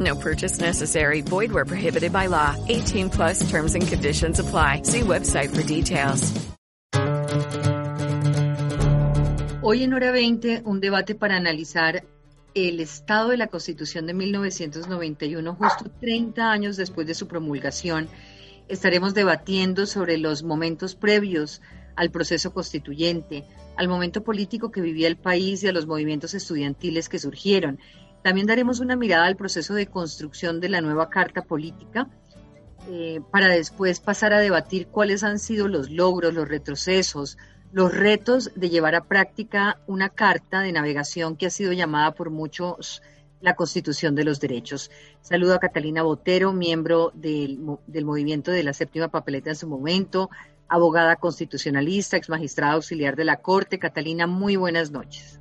No purchase necessary. Void where prohibited by law. 18 plus terms and conditions apply. See website for details. Hoy en hora 20, un debate para analizar el estado de la Constitución de 1991, justo 30 años después de su promulgación. Estaremos debatiendo sobre los momentos previos al proceso constituyente, al momento político que vivía el país y a los movimientos estudiantiles que surgieron. También daremos una mirada al proceso de construcción de la nueva Carta Política, eh, para después pasar a debatir cuáles han sido los logros, los retrocesos, los retos de llevar a práctica una carta de navegación que ha sido llamada por muchos la Constitución de los Derechos. Saludo a Catalina Botero, miembro del, del movimiento de la séptima papeleta en su momento, abogada constitucionalista, ex magistrada auxiliar de la Corte. Catalina, muy buenas noches.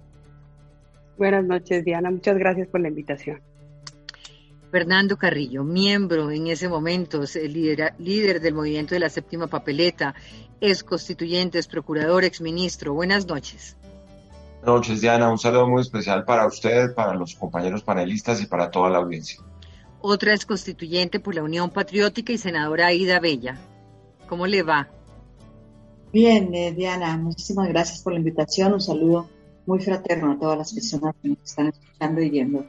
Buenas noches, Diana. Muchas gracias por la invitación. Fernando Carrillo, miembro en ese momento, líder, líder del movimiento de la séptima papeleta, ex constituyente, ex procurador, ex ministro. Buenas noches. Buenas noches, Diana. Un saludo muy especial para usted, para los compañeros panelistas y para toda la audiencia. Otra ex constituyente por la Unión Patriótica y senadora Aida Bella. ¿Cómo le va? Bien, eh, Diana, muchísimas gracias por la invitación. Un saludo muy fraterno a todas las personas que nos están escuchando y viendo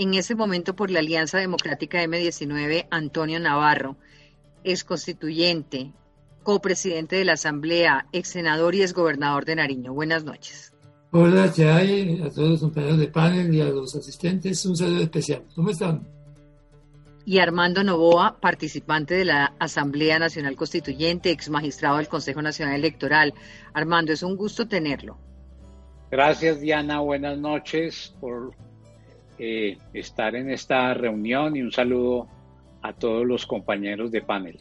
en ese momento por la Alianza Democrática M19, Antonio Navarro, ex constituyente, copresidente de la Asamblea, ex senador y ex gobernador de Nariño. Buenas noches. Hola, Chay, a todos los compañeros de panel y a los asistentes, un saludo especial. ¿Cómo están? Y Armando Novoa, participante de la Asamblea Nacional Constituyente, ex magistrado del Consejo Nacional Electoral. Armando, es un gusto tenerlo. Gracias, Diana. Buenas noches por eh, estar en esta reunión y un saludo a todos los compañeros de panel.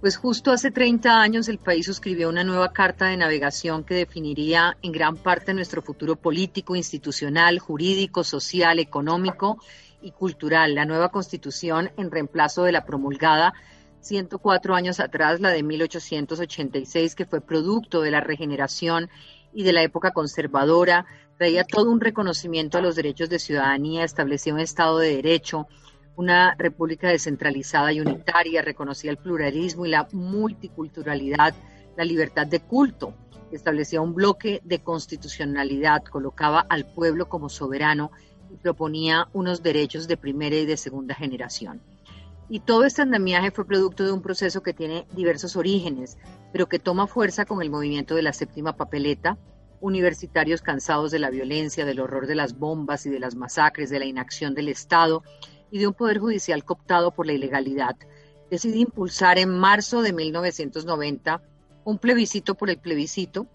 Pues justo hace 30 años el país suscribió una nueva carta de navegación que definiría en gran parte nuestro futuro político, institucional, jurídico, social, económico y cultural. La nueva constitución en reemplazo de la promulgada 104 años atrás, la de 1886, que fue producto de la regeneración y de la época conservadora, traía todo un reconocimiento a los derechos de ciudadanía, establecía un Estado de Derecho, una república descentralizada y unitaria, reconocía el pluralismo y la multiculturalidad, la libertad de culto, establecía un bloque de constitucionalidad, colocaba al pueblo como soberano y proponía unos derechos de primera y de segunda generación. Y todo este andamiaje fue producto de un proceso que tiene diversos orígenes, pero que toma fuerza con el movimiento de la séptima papeleta, universitarios cansados de la violencia, del horror de las bombas y de las masacres, de la inacción del Estado y de un poder judicial cooptado por la ilegalidad, decide impulsar en marzo de 1990 un plebiscito por el plebiscito.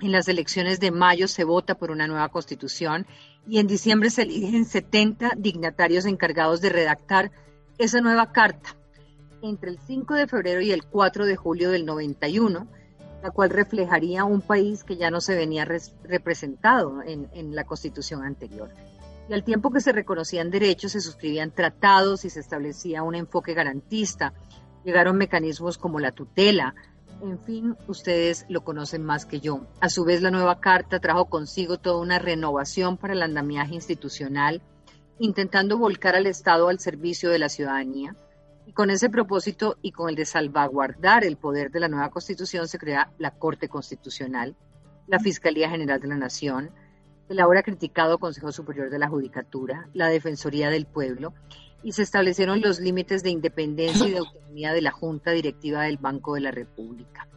En las elecciones de mayo se vota por una nueva constitución y en diciembre se eligen 70 dignatarios encargados de redactar esa nueva carta. Entre el 5 de febrero y el 4 de julio del 91, la cual reflejaría un país que ya no se venía representado en, en la constitución anterior. Y al tiempo que se reconocían derechos, se suscribían tratados y se establecía un enfoque garantista. Llegaron mecanismos como la tutela, en fin, ustedes lo conocen más que yo. A su vez, la nueva carta trajo consigo toda una renovación para el andamiaje institucional, intentando volcar al Estado al servicio de la ciudadanía, y con ese propósito y con el de salvaguardar el poder de la nueva constitución se crea la Corte Constitucional, la Fiscalía General de la Nación, el ahora criticado Consejo Superior de la Judicatura, la Defensoría del Pueblo, y se establecieron los límites de independencia y de autonomía de la Junta Directiva del Banco de la República.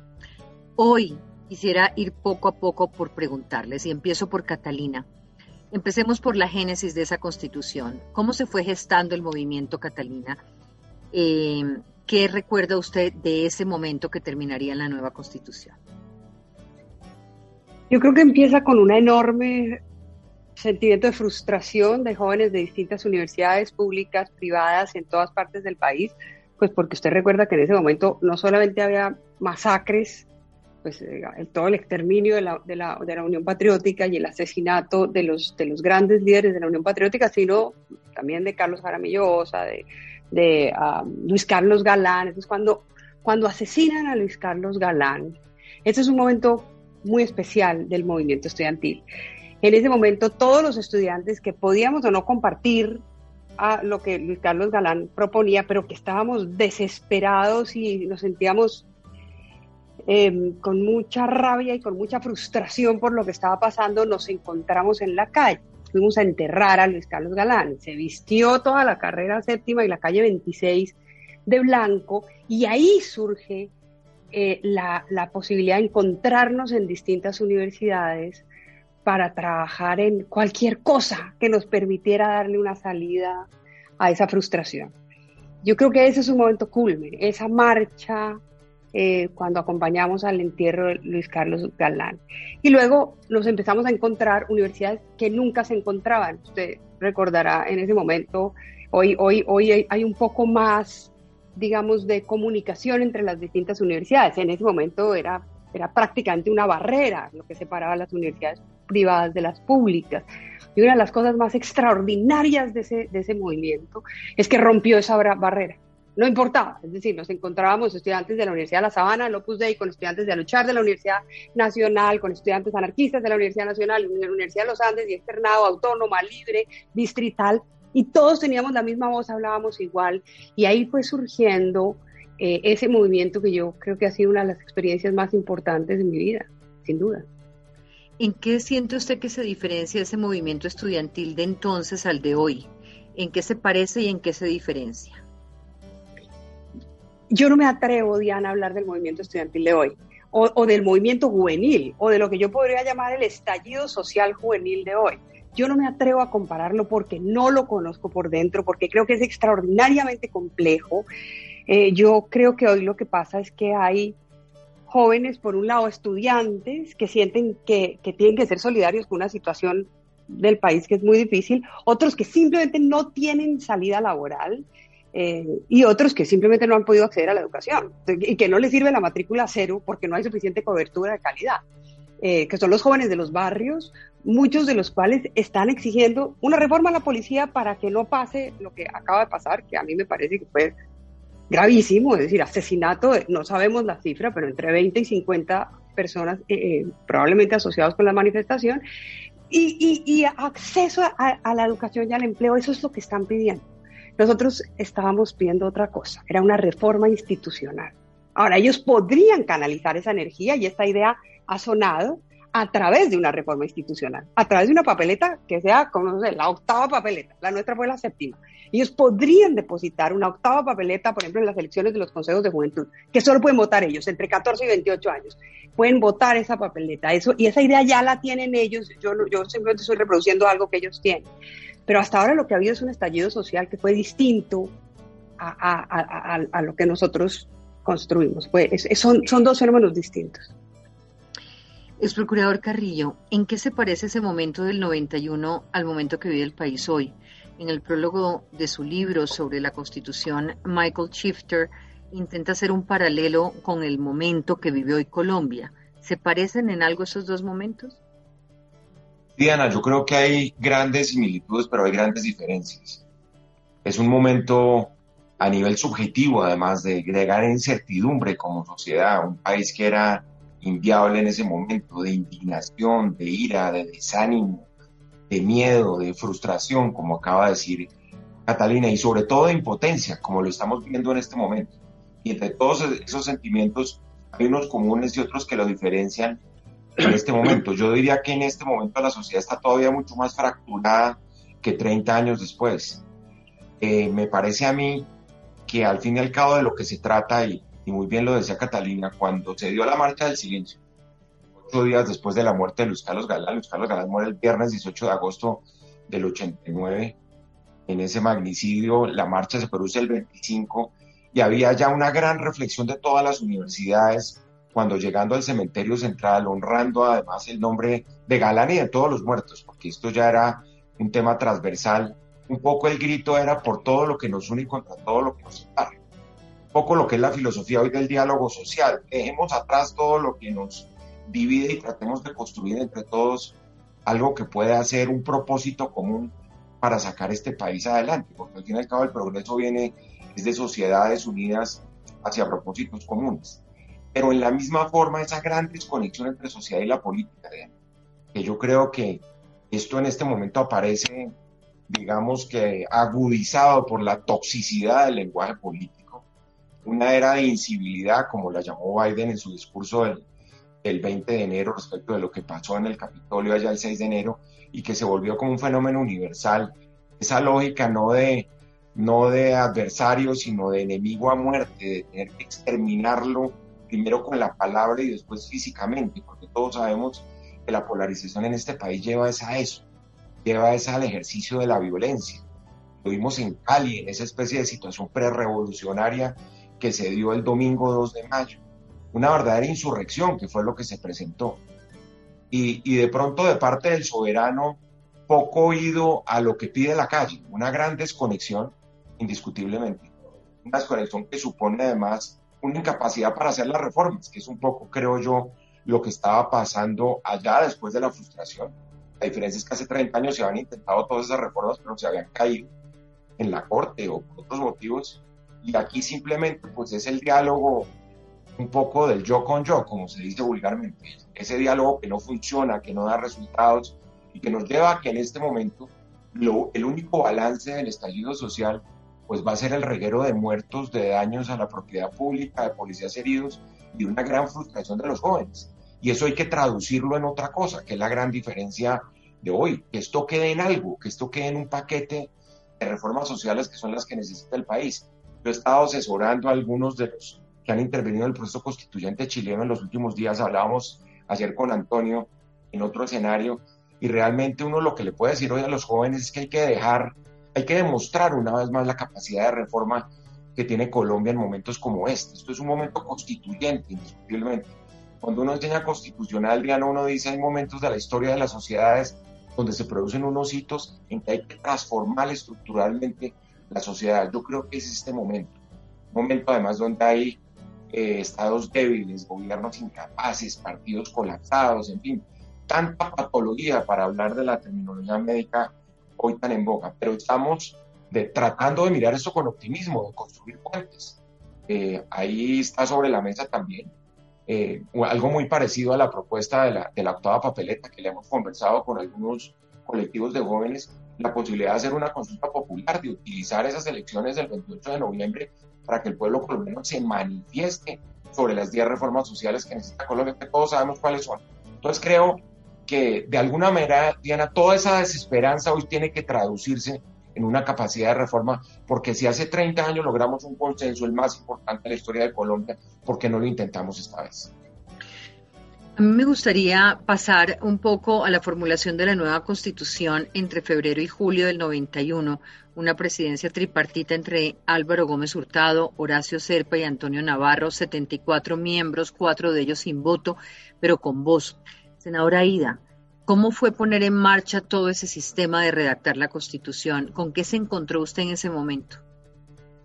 Hoy quisiera ir poco a poco por preguntarles, y empiezo por Catalina. Empecemos por la génesis de esa constitución. ¿Cómo se fue gestando el movimiento Catalina? Eh, ¿Qué recuerda usted de ese momento que terminaría en la nueva constitución? Yo creo que empieza con un enorme sentimiento de frustración de jóvenes de distintas universidades públicas, privadas, en todas partes del país, pues porque usted recuerda que en ese momento no solamente había masacres, pues eh, todo el exterminio de la, de, la, de la, Unión Patriótica y el asesinato de los, de los grandes líderes de la Unión Patriótica, sino también de Carlos Jaramillosa, de, de um, Luis Carlos Galán. Entonces, cuando, cuando asesinan a Luis Carlos Galán, ese es un momento muy especial del movimiento estudiantil. En ese momento, todos los estudiantes que podíamos o no compartir a lo que Luis Carlos Galán proponía, pero que estábamos desesperados y nos sentíamos eh, con mucha rabia y con mucha frustración por lo que estaba pasando, nos encontramos en la calle. Fuimos a enterrar a Luis Carlos Galán. Se vistió toda la carrera séptima y la calle 26 de blanco y ahí surge eh, la, la posibilidad de encontrarnos en distintas universidades para trabajar en cualquier cosa que nos permitiera darle una salida a esa frustración. Yo creo que ese es un momento culmen, esa marcha eh, cuando acompañamos al entierro de Luis Carlos Galán. Y luego nos empezamos a encontrar universidades que nunca se encontraban. Usted recordará en ese momento, hoy, hoy, hoy hay un poco más, digamos, de comunicación entre las distintas universidades. En ese momento era, era prácticamente una barrera lo que separaba las universidades privadas de las públicas. Y una de las cosas más extraordinarias de ese, de ese movimiento es que rompió esa barrera. No importaba, es decir, nos encontrábamos estudiantes de la Universidad de La Sabana, el Opus Dei, con estudiantes de Aluchar de la Universidad Nacional, con estudiantes anarquistas de la Universidad Nacional, de la Universidad de los Andes y externado, autónoma, libre, distrital, y todos teníamos la misma voz, hablábamos igual, y ahí fue surgiendo eh, ese movimiento que yo creo que ha sido una de las experiencias más importantes de mi vida, sin duda. ¿En qué siente usted que se diferencia ese movimiento estudiantil de entonces al de hoy? ¿En qué se parece y en qué se diferencia? Yo no me atrevo, Diana, a hablar del movimiento estudiantil de hoy, o, del movimiento juvenil, o de lo que yo podría llamar el estallido social juvenil de hoy. Yo no me atrevo a compararlo porque no lo conozco por dentro, porque creo que es extraordinariamente complejo. Eh, yo creo que hoy lo que pasa es que hay jóvenes, por un lado, estudiantes que sienten que, tienen que ser solidarios con una situación del país que es muy difícil, otros que simplemente no tienen salida laboral eh, y otros que simplemente no han podido acceder a la educación y que no les sirve la matrícula cero porque no hay suficiente cobertura de calidad. Eh, que son los jóvenes de los barrios, muchos de los cuales están exigiendo una reforma a la policía para que no pase lo que acaba de pasar, que a mí me parece que fue gravísimo, es decir, asesinato, no sabemos la cifra, pero entre 20 y 50 personas eh, eh, probablemente asociados con la manifestación, y, acceso a, la educación y al empleo, eso es lo que están pidiendo. Nosotros estábamos pidiendo otra cosa, era una reforma institucional. Ahora, ellos podrían canalizar esa energía y esta idea ha sonado a través de una reforma institucional, a través de una papeleta que sea, como no sé, la octava papeleta, la nuestra fue la séptima, ellos podrían depositar una octava papeleta, por ejemplo, en las elecciones de los consejos de juventud, que solo pueden votar ellos, entre 14 y 28 años. Pueden votar esa papeleta. Eso, y esa idea ya la tienen ellos. Yo, yo simplemente estoy reproduciendo algo que ellos tienen. Pero hasta ahora lo que ha habido es un estallido social que fue distinto a, lo que nosotros construimos. son, son dos fenómenos distintos. Ex procurador Carrillo, ¿en qué se parece ese momento del 91 al momento que vive el país hoy? En el prólogo de su libro sobre la Constitución, Michael Shifter intenta hacer un paralelo con el momento que vive hoy Colombia. ¿Se parecen en algo esos dos momentos? Diana, yo creo que hay grandes similitudes, pero hay grandes diferencias. Es un momento a nivel subjetivo, además de, de gran incertidumbre como sociedad, un país que era inviable en ese momento, de indignación, de ira, de desánimo, de miedo, de frustración, como acaba de decir Catalina, y sobre todo de impotencia, como lo estamos viendo en este momento. Y entre todos esos sentimientos hay unos comunes y otros que lo diferencian en este momento. Yo diría que en este momento la sociedad está todavía mucho más fracturada que 30 años después. Eh, me parece a mí que al fin y al cabo de lo que se trata, y, y muy bien lo decía Catalina, cuando se dio la marcha del silencio, días después de la muerte de Luis Carlos Galán. Luis Carlos Galán muere el viernes 18 de agosto del 89. En ese magnicidio, la marcha se produce el 25 y había ya una gran reflexión de todas las universidades cuando llegando al cementerio central, honrando además el nombre de Galán y de todos los muertos, porque esto ya era un tema transversal. Un poco el grito era por todo lo que nos une contra todo lo que nos separa. poco lo que es la filosofía hoy del diálogo social. Dejemos atrás todo lo que nos divide y tratemos de construir entre todos algo que pueda ser un propósito común para sacar este país adelante, porque al fin y al cabo el progreso viene de sociedades unidas hacia propósitos comunes. Pero en la misma forma, esa gran desconexión entre sociedad y la política, que yo creo que esto en este momento aparece, digamos que agudizado por la toxicidad del lenguaje político, una era de incivilidad, como la llamó Biden en su discurso del, el 20 de enero respecto de lo que pasó en el Capitolio allá el 6 de enero y que se volvió como un fenómeno universal. Esa lógica no de, no de adversario, sino de enemigo a muerte, de tener que exterminarlo primero con la palabra y después físicamente, porque todos sabemos que la polarización en este país lleva a eso, lleva esa al ejercicio de la violencia. Lo vimos en Cali, en esa especie de situación prerevolucionaria que se dio el domingo 2 de mayo una verdadera insurrección, que fue lo que se presentó. Y, de pronto de parte del soberano, poco oído a lo que pide la calle, una gran desconexión, indiscutiblemente. Una desconexión que supone además una incapacidad para hacer las reformas, que es un poco, creo yo, lo que estaba pasando allá después de la frustración. La diferencia es que hace 30 años se habían intentado todas esas reformas, pero se habían caído en la corte o por otros motivos. Y aquí simplemente pues es el diálogo un poco del yo con yo, como se dice vulgarmente. Ese diálogo que no funciona, que no da resultados y que nos lleva a que en este momento lo, el único balance del estallido social pues va a ser el reguero de muertos, de daños a la propiedad pública, de policías heridos y una gran frustración de los jóvenes. Y eso hay que traducirlo en otra cosa, que es la gran diferencia de hoy, que esto quede en algo, que esto quede en un paquete de reformas sociales que son las que necesita el país. Yo he estado asesorando a algunos de los que han intervenido en el proceso constituyente chileno en los últimos días. Hablábamos ayer con Antonio en otro escenario y realmente uno lo que le puede decir hoy a los jóvenes es que hay que dejar, hay que demostrar una vez más la capacidad de reforma que tiene Colombia en momentos como este. Esto es un momento constituyente, indiscutiblemente. Cuando uno enseña constitucional, no uno dice hay momentos de la historia de las sociedades donde se producen unos hitos en que hay que transformar estructuralmente la sociedad. Yo creo que es este momento. Un momento además donde hay eh, estados débiles, gobiernos incapaces, partidos colapsados, en fin, tanta patología para hablar de la terminología médica hoy tan en boca, pero estamos de, tratando de mirar eso con optimismo, de construir puentes. Eh, ahí está sobre la mesa también eh, algo muy parecido a la propuesta de la, de la octava papeleta que le hemos conversado con algunos colectivos de jóvenes, la posibilidad de hacer una consulta popular, de utilizar esas elecciones del 28 de noviembre para que el pueblo colombiano se manifieste sobre las 10 reformas sociales que necesita Colombia, que todos sabemos cuáles son. Entonces creo que de alguna manera, Diana, toda esa desesperanza hoy tiene que traducirse en una capacidad de reforma, porque si hace 30 años logramos un consenso, el más importante de la historia de Colombia, ¿por qué no lo intentamos esta vez? A mí me gustaría pasar un poco a la formulación de la nueva constitución entre febrero y julio del 91, una presidencia tripartita entre Álvaro Gómez Hurtado, Horacio Serpa y Antonio Navarro, 74 miembros, cuatro de ellos sin voto, pero con voz. Senadora Ida, ¿cómo fue poner en marcha todo ese sistema de redactar la constitución? ¿Con qué se encontró usted en ese momento?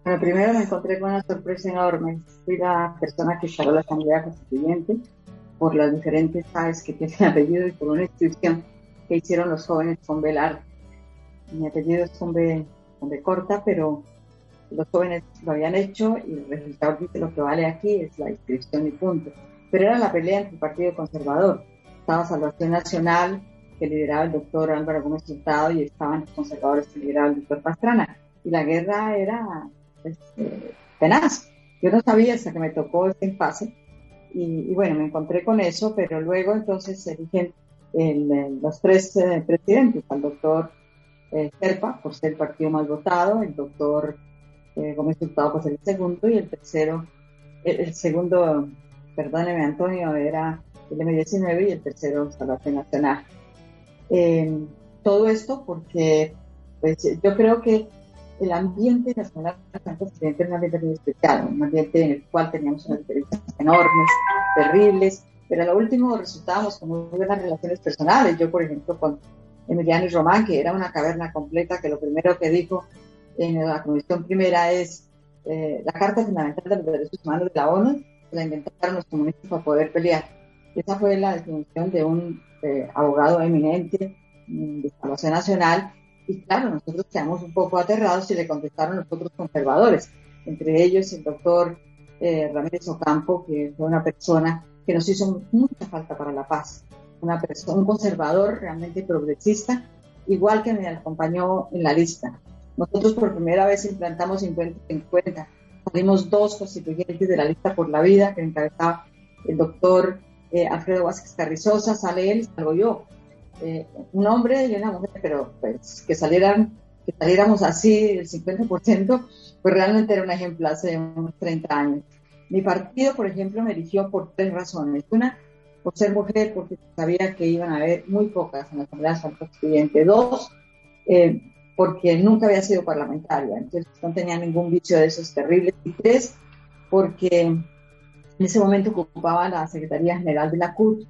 Bueno, primero me encontré con una sorpresa enorme. Fui la persona que instaló la Asamblea Constituyente por las diferentes aves que tienen apellido y por una inscripción que hicieron los jóvenes con velar. Mi apellido es con B, con corta, pero los jóvenes lo habían hecho y el resultado dice lo que vale aquí es la inscripción y punto. Pero era la pelea entre el Partido Conservador. Estaba Salvación Nacional, que lideraba el doctor Álvaro Gómez Hurtado, y estaban los conservadores que lideraba el doctor Pastrana. Y la guerra era este, tenaz. Yo no sabía hasta que me tocó este impasse y, bueno, me encontré con eso, pero luego entonces se eligen los tres eh, presidentes, al doctor eh, Serpa, por ser el partido más votado, el doctor eh, Gómez Hurtado por ser el segundo, y el tercero, el, segundo, perdóneme Antonio, era M19 y el tercero Salvación Nacional. todo esto porque pues, yo creo que el ambiente nacional era un ambiente muy especial, un ambiente en el cual teníamos unas diferencias enormes, terribles, pero a lo último resultábamos con muy buenas relaciones personales. Yo, por ejemplo, con Emiliano y Román, que era una caverna completa, que lo primero que dijo en la comisión primera es, eh, la Carta Fundamental de los Derechos Humanos de la ONU, la inventaron los comunistas para poder pelear. Esa fue la definición de un eh, abogado eminente mm, de salvación nacional. Y claro, nosotros quedamos un poco aterrados y le contestaron los otros conservadores, entre ellos el doctor eh, Ramírez Ocampo, que fue una persona que nos hizo mucha falta para la paz, una persona, un conservador realmente progresista, igual que me acompañó en la lista. Nosotros por primera vez implantamos 50-50. Salimos dos constituyentes de la lista por la vida, que encabezaba el doctor eh, Alfredo Vázquez Carrizosa, sale él salgo yo. Eh, un hombre y una mujer, pero pues que salieran, que saliéramos así el 50%, pues realmente era un ejemplo hace unos 30 años. Mi partido, por ejemplo, me eligió por tres razones. Una, por ser mujer, porque sabía que iban a haber muy pocas en la Asamblea Constituyente. Dos, eh, porque nunca había sido parlamentaria, entonces no tenía ningún vicio de esos terribles. Y tres, porque en ese momento ocupaba la Secretaría General de la CUT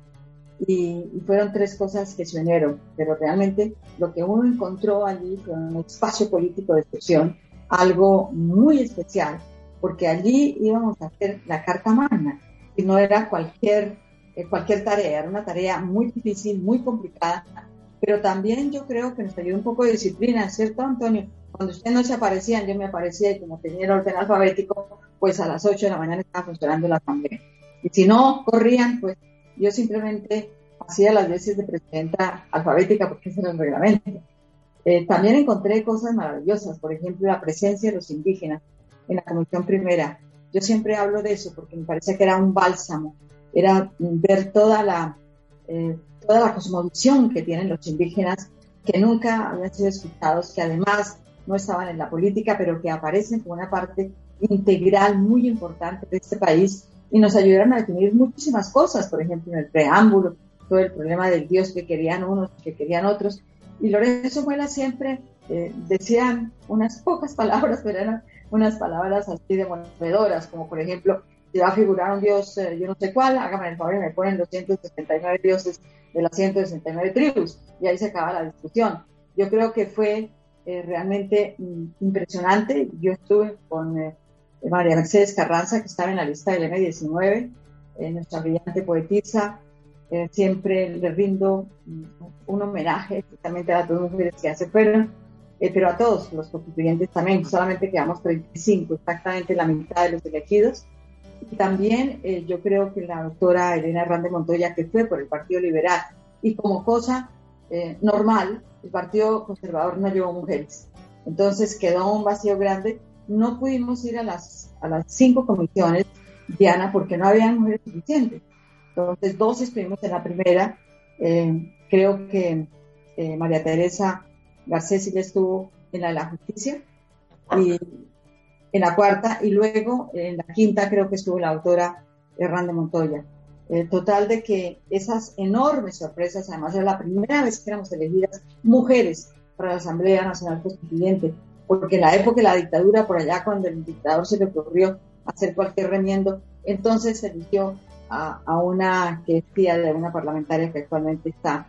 y, fueron tres cosas que se unieron, pero realmente lo que uno encontró allí fue un espacio político de excepción, algo muy especial, porque allí íbamos a hacer la Carta Magna y no era cualquier, eh, cualquier tarea, era una tarea muy difícil, muy complicada, pero también yo creo que nos ayudó un poco de disciplina, ¿cierto, Antonio? Cuando ustedes no se aparecían, yo me aparecía y como tenía el orden alfabético, pues a las 8 de la mañana estaba funcionando la asamblea. Y si no corrían, pues yo simplemente hacía las veces de presidenta alfabética porque ese era el reglamento. Eh, también encontré cosas maravillosas, por ejemplo, la presencia de los indígenas en la Comisión Primera. Yo siempre hablo de eso porque me parece que era un bálsamo, era ver toda la, eh, toda la cosmovisión que tienen los indígenas, que nunca habían sido escuchados, que además no estaban en la política, pero que aparecen como una parte integral muy importante de este país y nos ayudaron a definir muchísimas cosas, por ejemplo, en el preámbulo, todo el problema del Dios que querían unos, que querían otros. Y Lorenzo Muela siempre eh, unas pocas palabras, pero eran unas palabras así demoledoras, como por ejemplo, si va a figurar un Dios, eh, yo no sé cuál, hágame el favor y me ponen 269 dioses de las 169 tribus. Y ahí se acaba la discusión. Yo creo que fue eh, realmente mm, impresionante. Yo estuve con eh, María Mercedes Carranza, que estaba en la lista del M19, eh, nuestra brillante poetisa. siempre le rindo mm, un homenaje, especialmente a las dos mujeres que hace fueron, pero a todos los constituyentes también. Solamente quedamos 35, exactamente la mitad de los elegidos. Y también yo creo que la doctora Elena Hernández Montoya, que fue por el Partido Liberal, y como cosa normal, el Partido Conservador no llevó mujeres. Entonces quedó un vacío grande. No pudimos ir a las, cinco comisiones, Diana, porque no había mujeres suficientes. Entonces, dos estuvimos en la primera. Eh, creo que eh, María Teresa Garcés ya estuvo en la de la justicia. Y en la cuarta. Y luego, en la quinta, creo que estuvo la autora Hernández Montoya. Eh, total de que esas enormes sorpresas, además era la primera vez que éramos elegidas mujeres para la Asamblea Nacional Constituyente, porque en la época de la dictadura, por allá cuando el dictador se le ocurrió hacer cualquier remiendo, entonces se eligió a, a una que es tía de una parlamentaria que actualmente está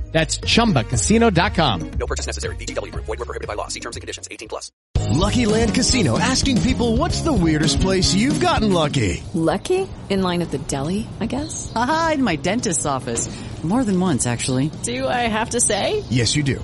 That's ChumbaCasino.com. No purchase necessary. BGW. Void were prohibited by law. See terms and conditions. 18 plus. Lucky Land Casino. Asking people what's the weirdest place you've gotten lucky? Lucky? In line at the deli, I guess? Aha, in my dentist's office. More than once, actually. Do I have to say? Yes, you do.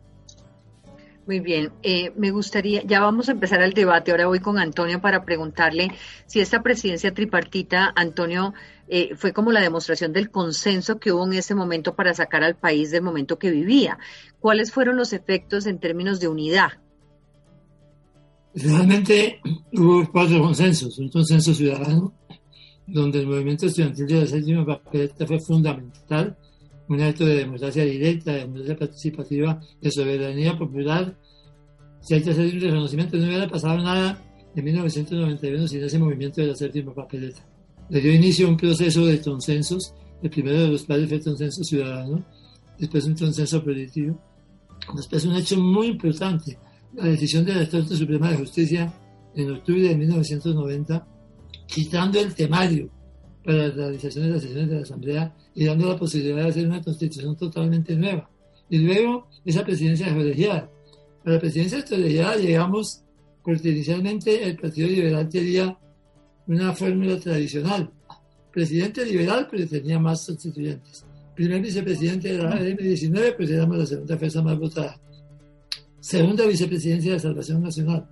Muy bien, eh, me gustaría, ya vamos a empezar el debate, ahora voy con Antonio para preguntarle si esta presidencia tripartita, Antonio, eh, fue como la demostración del consenso que hubo en ese momento para sacar al país del momento que vivía. ¿Cuáles fueron los efectos en términos de unidad? Realmente hubo cuatro consensos. Un consenso ciudadano, donde el movimiento estudiantil de la séptima papeleta fue fundamental, un acto de democracia directa, de democracia participativa, de soberanía popular. Si hay que hacer un reconocimiento, no hubiera pasado nada en 1991 sin ese movimiento de la séptima papeleta. Le dio inicio a un proceso de consensos. El primero de los cuales fue el consenso ciudadano, después un consenso político, después un hecho muy importante, la decisión de la Corte Suprema de Justicia en octubre de 1990, quitando el temario para la realización de las sesiones de la Asamblea y dando la posibilidad de hacer una constitución totalmente nueva. Y luego esa presidencia colegiada. A la presidencia colegiada llegamos porque inicialmente el Partido Liberal quería una fórmula tradicional. Presidente liberal, pero tenía más constituyentes. Primer vicepresidente de la M19, pues éramos la segunda fuerza más votada segunda vicepresidencia de Salvación Nacional.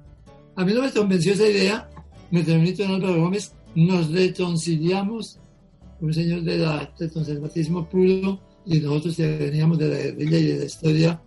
A mí no me convenció esa idea, me permito en Álvaro Gómez, nos reconciliamos, un señor de la, del conservatismo puro y nosotros que veníamos de la guerrilla y de la historia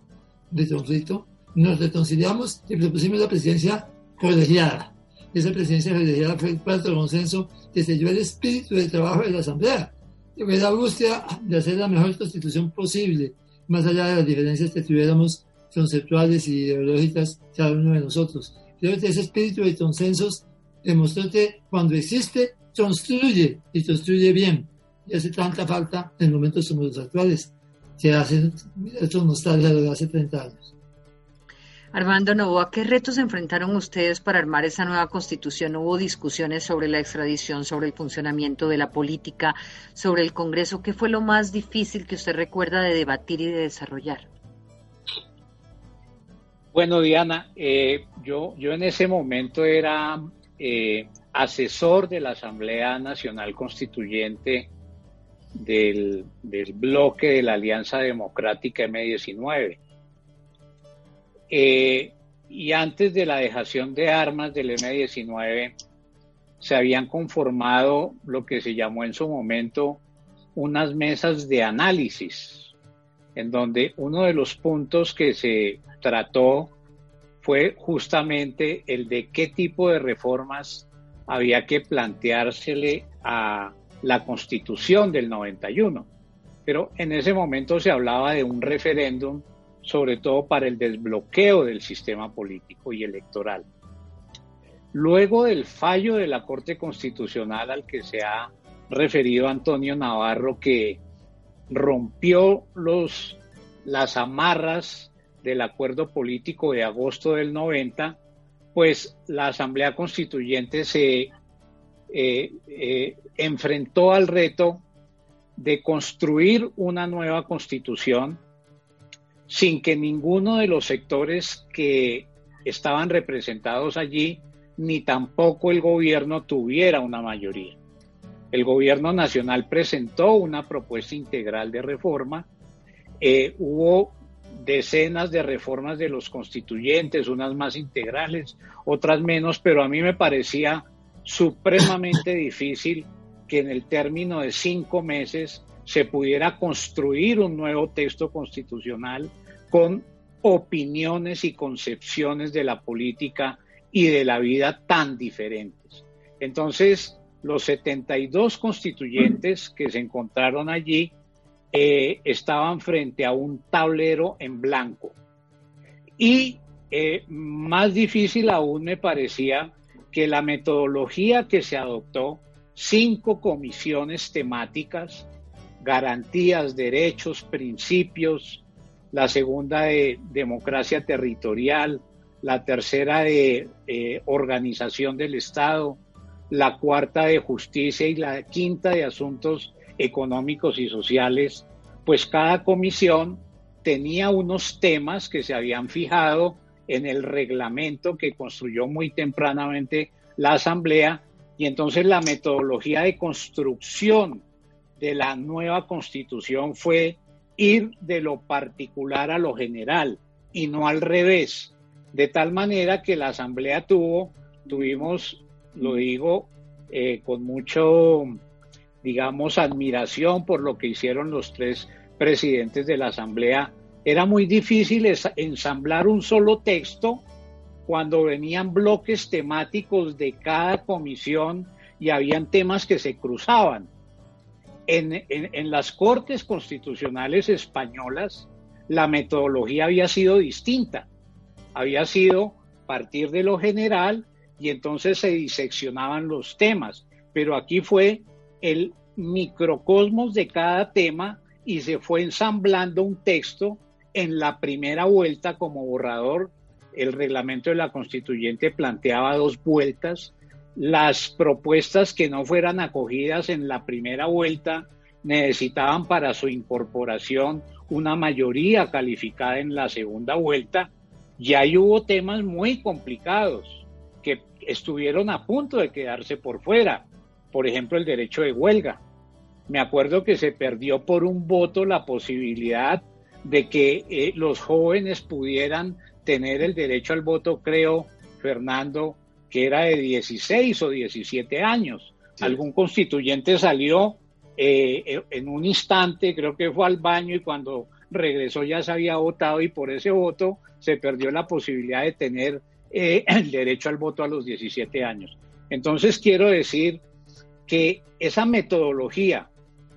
de conflicto, nos reconciliamos y propusimos la presidencia colegiada. Esa presidencia colegiada fue el cuarto consenso que selló el espíritu de trabajo de la Asamblea y fue la búsqueda de hacer la mejor constitución posible, más allá de las diferencias que tuviéramos conceptuales y ideológicas cada uno de nosotros. Creo que ese espíritu de consensos demostró que cuando existe, construye y construye bien. Y hace tanta falta en momentos como los actuales, que hacen esto nostalgia de hace 30 años. Armando Novoa, ¿qué retos enfrentaron ustedes para armar esa nueva constitución? ¿Hubo discusiones sobre la extradición, sobre el funcionamiento de la política, sobre el Congreso? ¿Qué fue lo más difícil que usted recuerda de debatir y de desarrollar? Bueno, Diana, eh, yo, yo en ese momento era eh, asesor de la Asamblea Nacional Constituyente del, bloque de la Alianza Democrática M19. Eh, y antes de la dejación de armas del M19, se habían conformado lo que se llamó en su momento unas mesas de análisis, en donde uno de los puntos que se trató fue justamente el de qué tipo de reformas había que planteársele a la constitución del 91. Pero en ese momento se hablaba de un referéndum, sobre todo para el desbloqueo del sistema político y electoral. Luego del fallo de la Corte Constitucional al que se ha referido Antonio Navarro, que rompió los, las amarras del acuerdo político de agosto del 90, pues la Asamblea Constituyente se eh, eh, enfrentó al reto de construir una nueva constitución sin que ninguno de los sectores que estaban representados allí, ni tampoco el gobierno tuviera una mayoría. El gobierno nacional presentó una propuesta integral de reforma, eh, hubo decenas de reformas de los constituyentes, unas más integrales, otras menos, pero a mí me parecía supremamente difícil que en el término de cinco meses se pudiera construir un nuevo texto constitucional con opiniones y concepciones de la política y de la vida tan diferentes. Entonces, los 72 constituyentes que se encontraron allí eh, estaban frente a un tablero en blanco. Y eh, más difícil aún me parecía que la metodología que se adoptó, cinco comisiones temáticas, garantías, derechos, principios, la segunda de democracia territorial, la tercera de eh, organización del Estado, la cuarta de justicia y la quinta de asuntos económicos y sociales, pues cada comisión tenía unos temas que se habían fijado en el reglamento que construyó muy tempranamente la Asamblea y entonces la metodología de construcción de la nueva constitución fue ir de lo particular a lo general y no al revés, de tal manera que la Asamblea tuvo, tuvimos, lo digo eh, con mucho digamos, admiración por lo que hicieron los tres presidentes de la Asamblea. Era muy difícil ensamblar un solo texto cuando venían bloques temáticos de cada comisión y habían temas que se cruzaban. En, las Cortes Constitucionales españolas, la metodología había sido distinta. Había sido partir de lo general y entonces se diseccionaban los temas. Pero aquí fue el microcosmos de cada tema y se fue ensamblando un texto en la primera vuelta como borrador. El reglamento de la constituyente planteaba dos vueltas. Las propuestas que no fueran acogidas en la primera vuelta necesitaban para su incorporación una mayoría calificada en la segunda vuelta. Y ahí hubo temas muy complicados que estuvieron a punto de quedarse por fuera. Por ejemplo, el derecho de huelga. Me acuerdo que se perdió por un voto la posibilidad de que eh, los jóvenes pudieran tener el derecho al voto, creo, Fernando, que era de 16 o 17 años. Algún constituyente salió eh, eh, en un instante, creo que fue al baño y cuando regresó ya se había votado y por ese voto se perdió la posibilidad de tener el derecho al voto a los 17 años. Entonces quiero decir que esa metodología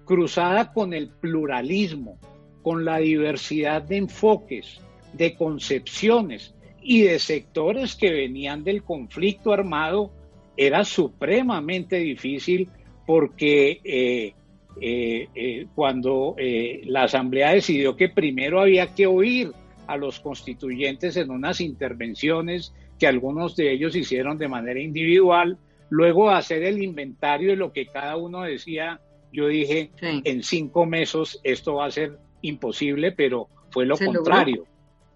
cruzada con el pluralismo, con la diversidad de enfoques, de concepciones y de sectores que venían del conflicto armado, era supremamente difícil porque eh, eh, eh, cuando la Asamblea decidió que primero había que oír a los constituyentes en unas intervenciones que algunos de ellos hicieron de manera individual, luego hacer el inventario de lo que cada uno decía, yo dije, en cinco meses esto va a ser imposible, pero fue lo contrario,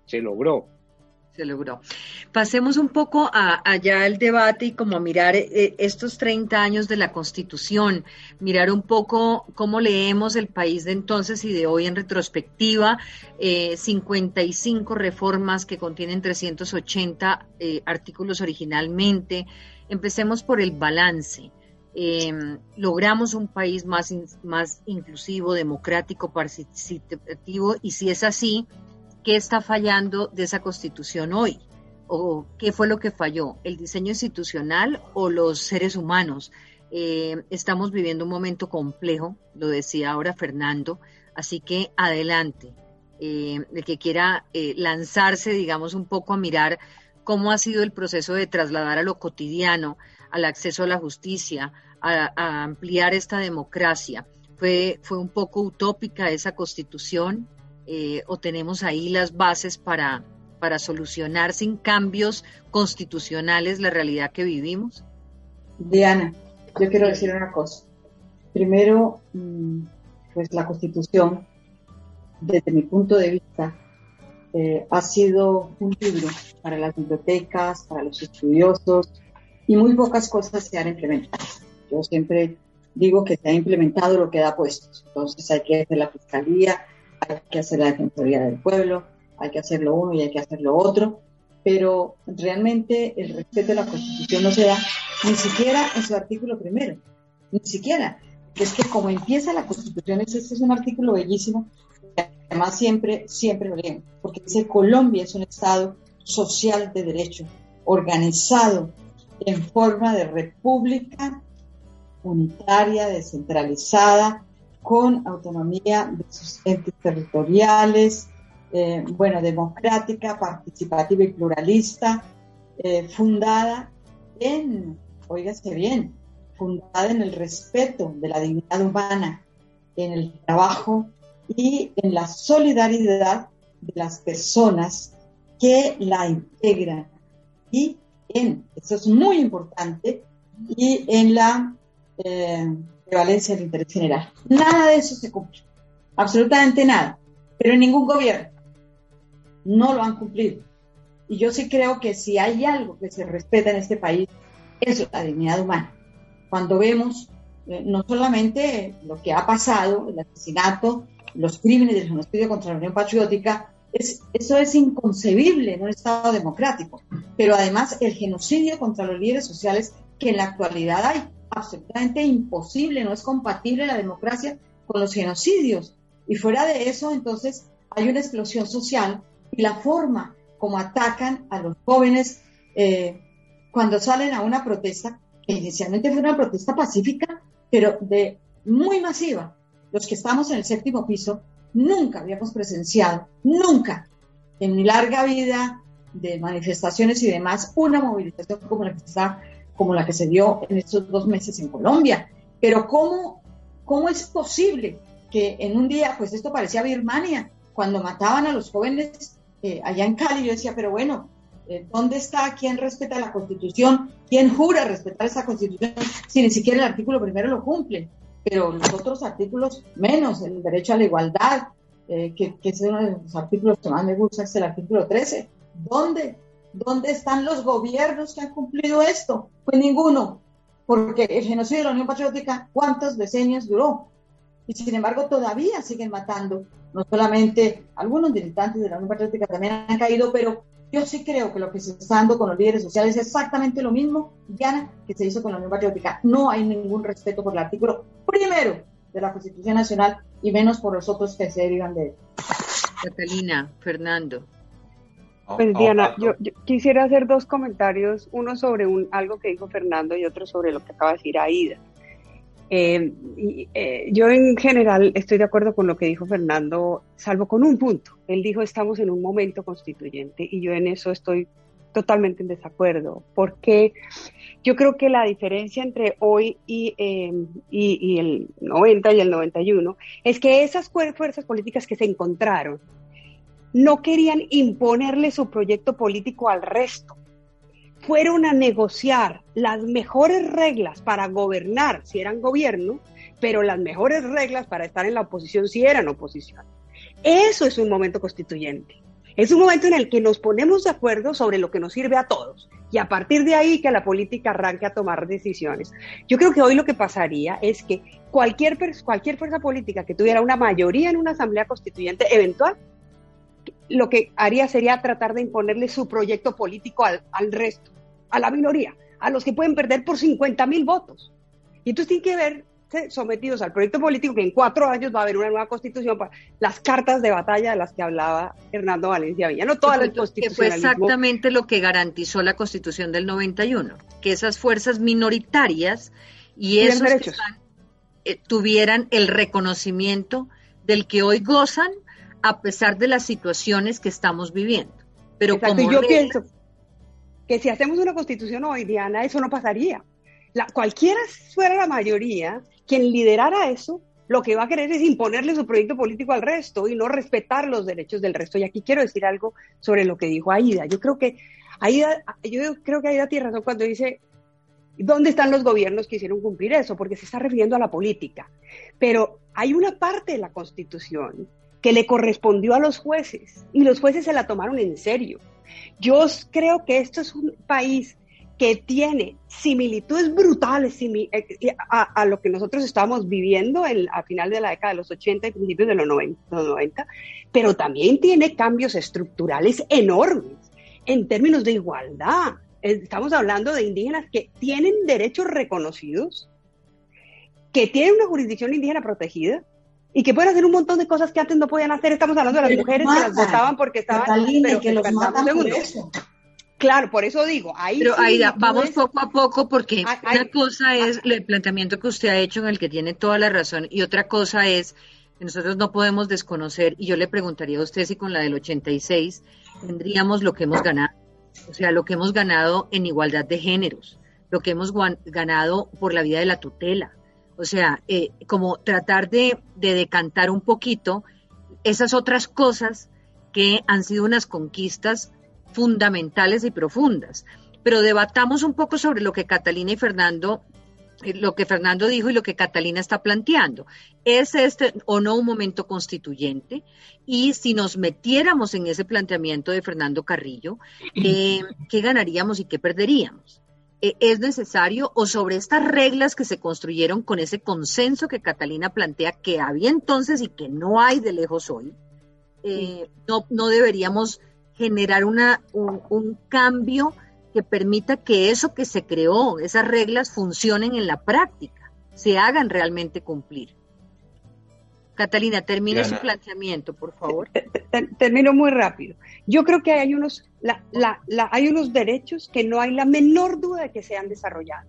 se logró. Logró. Pasemos un poco a, allá al debate y como a mirar eh, estos 30 años de la Constitución, mirar un poco cómo leemos el país de entonces y de hoy en retrospectiva, 55 eh, reformas que contienen 380 eh, artículos originalmente. Empecemos por el balance. Em, logramos un país más, más inclusivo, democrático, participativo, y si es así, ¿qué está fallando de esa constitución hoy? ¿O qué fue lo que falló? ¿El diseño institucional o los seres humanos? Em, estamos viviendo un momento complejo, lo decía ahora Fernando, así que adelante. Em, el que quiera eh, lanzarse, digamos, un poco a mirar cómo ha sido el proceso de trasladar a lo cotidiano al acceso a la justicia, a, ampliar esta democracia. ¿Fue, ¿Fue un poco utópica esa constitución eh, o tenemos ahí las bases para, para solucionar sin cambios constitucionales la realidad que vivimos? Diana, yo quiero decir una cosa. Primero, mm, pues la constitución, desde mi punto de vista, eh, ha sido un libro para las bibliotecas, para los estudiosos, y muy pocas cosas se han implementado. Yo siempre digo que se ha implementado lo que da puestos. Entonces hay que hacer la fiscalía, hay que hacer la defensoría del pueblo, hay que hacer lo uno y hay que hacer lo otro. Pero realmente el respeto a la Constitución no se da ni siquiera en su artículo primero, ni siquiera. Es que como empieza la Constitución, este es un artículo bellísimo, además siempre, siempre lo leo, porque dice Colombia es un Estado social de derecho, organizado en forma de república unitaria, descentralizada, con autonomía de sus entes territoriales, eh, bueno, democrática, participativa y pluralista, eh, fundada en, oígase bien, fundada en el respeto de la dignidad humana, en el trabajo y en la solidaridad de las personas que la integran. Y en, eso es muy importante, y en la eh, prevalencia del interés general. Nada de eso se cumple, absolutamente nada, pero ningún gobierno no lo han cumplido. Y yo sí creo que si hay algo que se respeta en este país, es la dignidad humana. Cuando vemos eh, no solamente lo que ha pasado, el asesinato, los crímenes del genocidio contra la Unión Patriótica, es, eso es inconcebible en un Estado democrático. Pero además el genocidio contra los líderes sociales que en la actualidad hay, absolutamente imposible, no es compatible la democracia con los genocidios. Y fuera de eso, entonces, hay una explosión social y la forma como atacan a los jóvenes eh, cuando salen a una protesta, que inicialmente fue una protesta pacífica, pero de muy masiva. Los que estamos en el séptimo piso nunca habíamos presenciado, nunca, en mi larga vida de manifestaciones y demás, una movilización como la que, está, como la que se dio en estos dos meses en Colombia. Pero ¿cómo, cómo es posible que en un día, pues esto parecía Birmania, cuando mataban a los jóvenes eh, allá en Cali, yo decía, pero bueno, eh, ¿dónde está quién respeta la Constitución? ¿Quién jura respetar esa Constitución si ni siquiera el artículo primero lo cumple? Pero los otros artículos menos, el derecho a la igualdad, eh, que, que, es uno de los artículos que más me gusta, es el artículo 13. ¿Dónde? ¿Dónde están los gobiernos que han cumplido esto? Pues ninguno, porque el genocidio de la Unión Patriótica, ¿cuántos decenios duró? Y sin embargo todavía siguen matando, no solamente algunos militantes de la Unión Patriótica también han caído, pero yo sí creo que lo que se está dando con los líderes sociales es exactamente lo mismo, que se hizo con la Unión Patriótica. No hay ningún respeto por el artículo primero de la Constitución Nacional y menos por los otros que se derivan de él. Catalina, Fernando. Pues Diana, yo, quisiera hacer dos comentarios, uno sobre un, algo que dijo Fernando y otro sobre lo que acaba de decir Aida. Eh, eh, yo en general estoy de acuerdo con lo que dijo Fernando, salvo con un punto. Él dijo estamos en un momento constituyente y yo en eso estoy totalmente en desacuerdo, porque yo creo que la diferencia entre hoy y, eh, y, y, el 90 y el 91 es que esas fuerzas políticas que se encontraron no querían imponerle su proyecto político al resto fueron a negociar las mejores reglas para gobernar si eran gobierno, pero las mejores reglas para estar en la oposición si eran oposición. Eso es un momento constituyente. Es un momento en el que nos ponemos de acuerdo sobre lo que nos sirve a todos y a partir de ahí que la política arranque a tomar decisiones. Yo creo que hoy lo que pasaría es que cualquier, cualquier fuerza política que tuviera una mayoría en una asamblea constituyente eventual lo que haría sería tratar de imponerle su proyecto político al, al resto, a la minoría, a los que pueden perder por 50 mil votos. Y entonces tienen que ver sometidos al proyecto político que en cuatro años va a haber una nueva constitución para las cartas de batalla de las que hablaba Hernando Valencia Villa, no toda la Que fue exactamente lo que garantizó la constitución del 91, que esas fuerzas minoritarias y esos que eh, tuvieran el reconocimiento del que hoy gozan a pesar de las situaciones que estamos viviendo. Pero como yo pienso que si hacemos una constitución hoy, Diana, eso no pasaría. La, cualquiera fuera la mayoría, quien liderara eso, lo que va a querer es imponerle su proyecto político al resto y no respetar los derechos del resto. Y aquí quiero decir algo sobre lo que dijo Aida. Yo creo que Aida, yo creo que Aida tiene razón cuando dice ¿Dónde están los gobiernos que hicieron cumplir eso? Porque se está refiriendo a la política. Pero hay una parte de la Constitución que le correspondió a los jueces y los jueces se la tomaron en serio. Yo creo que esto es un país que tiene similitudes brutales eh, a, lo que nosotros estamos viviendo a final de la década de los 80 y principios de los 90, pero también tiene cambios estructurales enormes en términos de igualdad. Estamos hablando de indígenas que tienen derechos reconocidos, que tienen una jurisdicción indígena protegida, y que pueden hacer un montón de cosas que antes no podían hacer. Estamos hablando de las mujeres que las votaban porque estaban... pero, que los matan por eso. Claro, por eso digo, ahí Pero Aida, vamos poco a poco porque una cosa es el planteamiento que usted ha hecho en el que tiene toda la razón y otra cosa es que nosotros no podemos desconocer y yo le preguntaría a usted si con la del 86 tendríamos lo que hemos ganado, o sea, lo que hemos ganado en igualdad de géneros, lo que hemos ganado por la vida de la tutela, o sea, eh, como tratar de, decantar un poquito esas otras cosas que han sido unas conquistas fundamentales y profundas. Pero debatamos un poco sobre lo que Catalina y Fernando, eh, lo que Fernando dijo y lo que Catalina está planteando. ¿Es este o no un momento constituyente? Y si nos metiéramos en ese planteamiento de Fernando Carrillo, eh, ¿qué ganaríamos y qué perderíamos? Eh, es necesario o sobre estas reglas que se construyeron con ese consenso que Catalina plantea que había entonces y que no hay de lejos hoy, eh, no, no, deberíamos generar una, un, cambio que permita que eso que se creó, esas reglas funcionen en la práctica, se hagan realmente cumplir. Catalina, termine su planteamiento, por favor. Termino muy rápido. Yo creo que hay unos, la, la, hay unos derechos que no hay la menor duda de que se han desarrollado.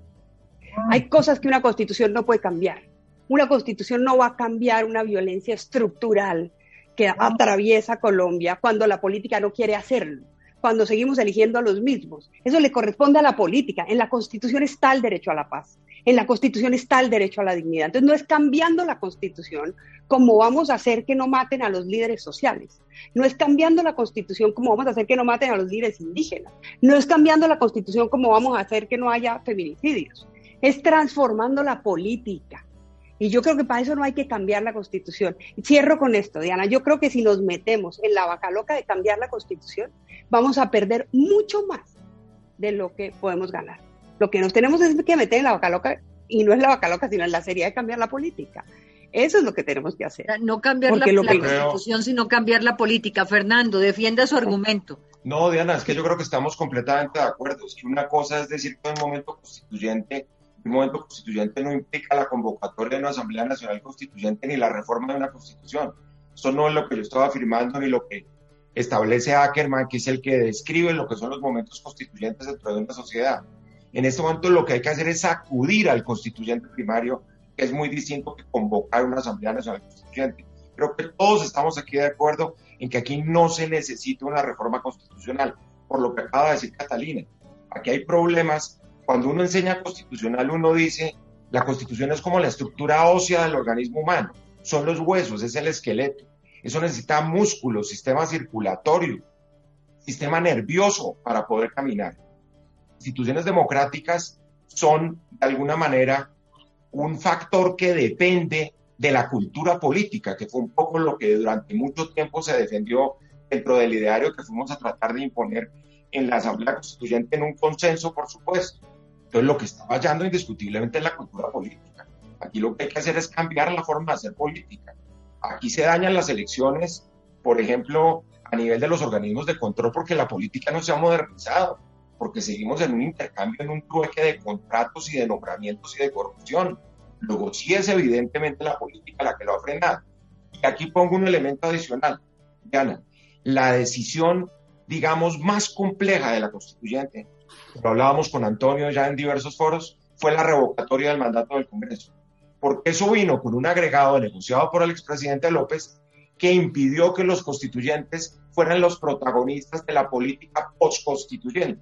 Hay cosas que una constitución no puede cambiar. Una constitución no va a cambiar una violencia estructural que atraviesa Colombia cuando la política no quiere hacerlo cuando seguimos eligiendo a los mismos. Eso le corresponde a la política. En la Constitución está el derecho a la paz. En la Constitución está el derecho a la dignidad. Entonces no es cambiando la Constitución como vamos a hacer que no maten a los líderes sociales. No es cambiando la Constitución como vamos a hacer que no maten a los líderes indígenas. No es cambiando la Constitución como vamos a hacer que no haya feminicidios. Es transformando la política. Y yo creo que para eso no hay que cambiar la constitución. Cierro con esto, Diana. Yo creo que si nos metemos en la vaca loca de cambiar la constitución, vamos a perder mucho más de lo que podemos ganar. Lo que nos tenemos es que meter en la vaca loca, y no es la vaca loca, sino en la seriedad de cambiar la política. Eso es lo que tenemos que hacer. No cambiar la, constitución, sino cambiar la política. Fernando, defienda su argumento. No, Diana, es que yo creo que estamos completamente de acuerdo. Es que una cosa es decir que en un momento constituyente un momento constituyente no implica la convocatoria de una Asamblea Nacional Constituyente ni la reforma de una constitución. Eso no es lo que yo estaba afirmando ni lo que establece Ackerman, que es el que describe lo que son los momentos constituyentes dentro de una sociedad. En este momento lo que hay que hacer es acudir al constituyente primario, que es muy distinto que convocar una Asamblea Nacional Constituyente. Creo que todos estamos aquí de acuerdo en que aquí no se necesita una reforma constitucional, por lo que acaba de decir Catalina. Aquí hay problemas cuando uno enseña constitucional, uno dice, la constitución es como la estructura ósea del organismo humano, son los huesos, es el esqueleto. Eso necesita músculo, sistema circulatorio, sistema nervioso para poder caminar. Instituciones democráticas son, de alguna manera, un factor que depende de la cultura política, que fue un poco lo que durante mucho tiempo se defendió dentro del ideario que fuimos a tratar de imponer en la Asamblea Constituyente en un consenso, por supuesto. Entonces, lo que está fallando indiscutiblemente es la cultura política. Aquí lo que hay que hacer es cambiar la forma de hacer política. Aquí se dañan las elecciones, por ejemplo, a nivel de los organismos de control, porque la política no se ha modernizado, porque seguimos en un intercambio, en un trueque de contratos y de nombramientos y de corrupción. Luego, sí es evidentemente la política la que lo ha frenado. Y aquí pongo un elemento adicional. Diana, la decisión, digamos, más compleja de la constituyente lo hablábamos con Antonio ya en diversos foros, fue la revocatoria del mandato del Congreso. Porque eso vino con un agregado negociado por el expresidente López que impidió que los constituyentes fueran los protagonistas de la política postconstituyente.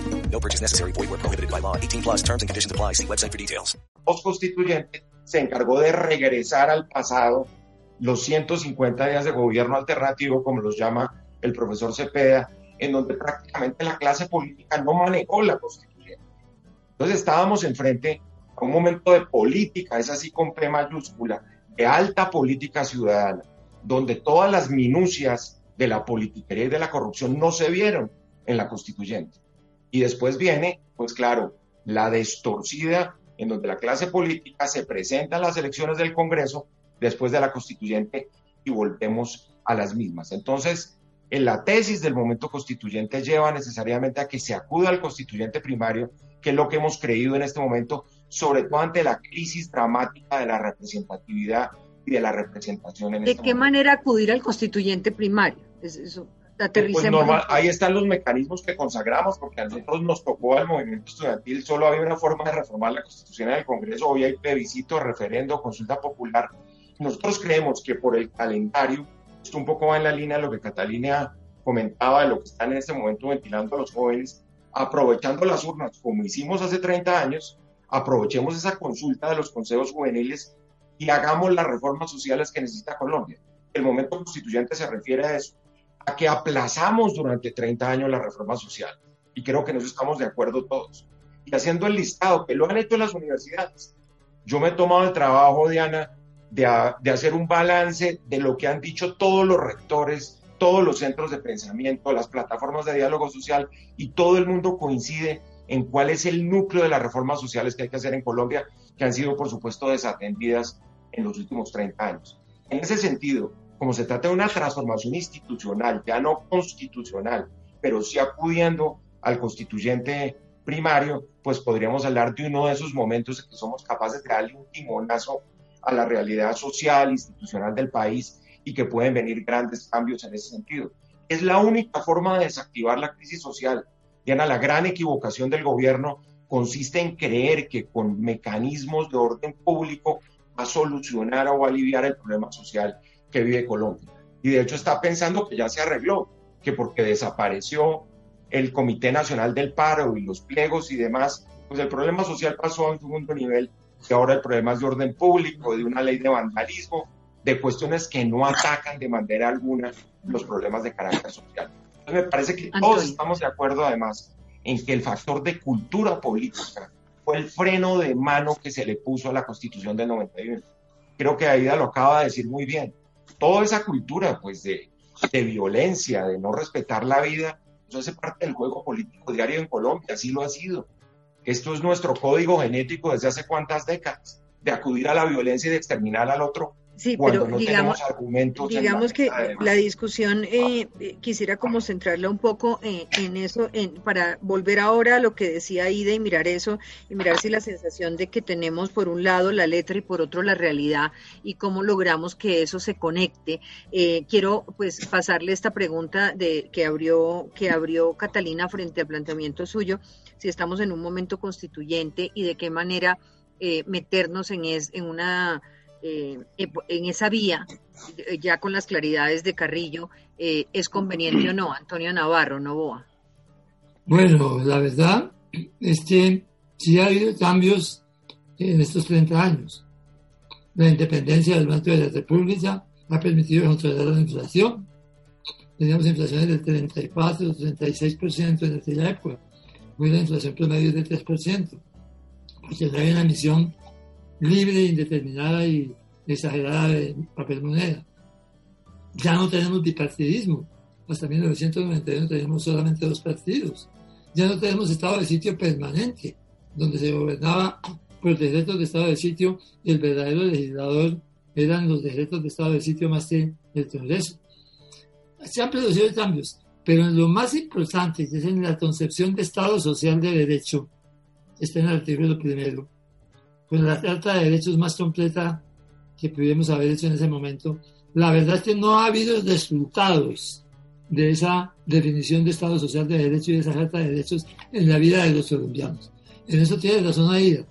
No purchase necessary. Void prohibited by law. 18 plus terms and conditions apply. See website for details. Post constituyente se encargó de regresar al pasado los 150 días de gobierno alternativo, como los llama el profesor Cepeda, en donde prácticamente la clase política no manejó la constitución entonces estábamos enfrente a un momento de política, es así con P mayúscula, de alta política ciudadana, donde todas las minucias de la politiquería y de la corrupción no se vieron en la constituyente. Y después viene, pues claro, la destorcida en donde la clase política se presenta en las elecciones del Congreso después de la constituyente y volvemos a las mismas. Entonces, en la tesis del momento constituyente lleva necesariamente a que se acuda al constituyente primario que es lo que hemos creído en este momento, sobre todo ante la crisis dramática de la representatividad y de la representación en ¿De este qué manera acudir al constituyente primario? Es eso. Pues normal, ahí están los mecanismos que consagramos, porque a nosotros nos tocó al movimiento estudiantil, solo había una forma de reformar la constitución en el Congreso, hoy hay plebiscito, referendo, consulta popular. Nosotros creemos que por el calendario esto un poco va en la línea de lo que Catalina comentaba, de lo que están en este momento ventilando los jóvenes, aprovechando las urnas, como hicimos hace 30 años, aprovechemos esa consulta de los consejos juveniles y hagamos las reformas sociales que necesita Colombia. El momento constituyente se refiere a eso, a que aplazamos durante 30 años la reforma social. Y creo que en eso estamos de acuerdo todos. Y haciendo el listado, que lo han hecho las universidades. Yo me he tomado el trabajo, Diana, de, de hacer un balance de lo que han dicho todos los rectores, todos los centros de pensamiento, las plataformas de diálogo social, y todo el mundo coincide en cuál es el núcleo de las reformas sociales que hay que hacer en Colombia, que han sido, por supuesto, desatendidas en los últimos 30 años. En ese sentido, como se trata de una transformación institucional, ya no constitucional, pero sí acudiendo al constituyente primario, pues podríamos hablar de uno de esos momentos en que somos capaces de darle un timonazo a la realidad social, institucional del país y que pueden venir grandes cambios en ese sentido. Es la única forma de desactivar la crisis social. Diana, la gran equivocación del gobierno consiste en creer que con mecanismos de orden público va a solucionar o aliviar el problema social que vive Colombia. Y de hecho está pensando que ya se arregló, que porque desapareció el Comité Nacional del Paro y los pliegos y demás, pues el problema social pasó a un segundo nivel y ahora el problema es de orden público, de una ley de vandalismo, de cuestiones que no atacan de manera alguna los problemas de carácter social. Entonces me parece que todos estamos de acuerdo además en que el factor de cultura política fue el freno de mano que se le puso a la Constitución del 91. Creo que Aida lo acaba de decir muy bien. Toda esa cultura pues de, violencia, de no respetar la vida, eso hace parte del juego político diario en Colombia, así lo ha sido. Esto es nuestro código genético desde hace cuántas décadas, de acudir a la violencia y de exterminar al otro Sí, pero digamos, digamos que la discusión eh, eh, quisiera como centrarla un poco eh, en eso, en, para volver ahora a lo que decía Ida y mirar eso y mirar si la sensación de que tenemos por un lado la letra y por otro la realidad y cómo logramos que eso se conecte. quiero pues pasarle esta pregunta de que abrió que abrió Catalina frente al planteamiento suyo, si estamos en un momento constituyente y de qué manera meternos en es, en una eh, en esa vía, eh, ya con las claridades de Carrillo, eh, es conveniente o no, Antonio Navarro, Novoa. Bueno, la verdad es que sí ha habido cambios en estos 30 años. La independencia del Banco de la República ha permitido controlar la inflación. Teníamos inflaciones del 34, 36% en aquella época. Hoy la inflación promedio es del 3%, porque no hay una emisión libre, indeterminada y exagerada de papel moneda. Ya no tenemos bipartidismo. Hasta 1991 tenemos solamente dos partidos. Ya no tenemos estado de sitio permanente, donde se gobernaba por decretos de estado de sitio y el verdadero legislador eran los decretos de estado de sitio más que el Congreso. Se han producido cambios, pero en lo más importante, es en la concepción de Estado social de derecho, está en el artículo primero, con la Carta de Derechos más completa que pudimos haber hecho en ese momento, la verdad es que no ha habido resultados de esa definición de Estado Social de Derecho y de esa Carta de Derechos en la vida de los colombianos. En eso tiene razón Aida.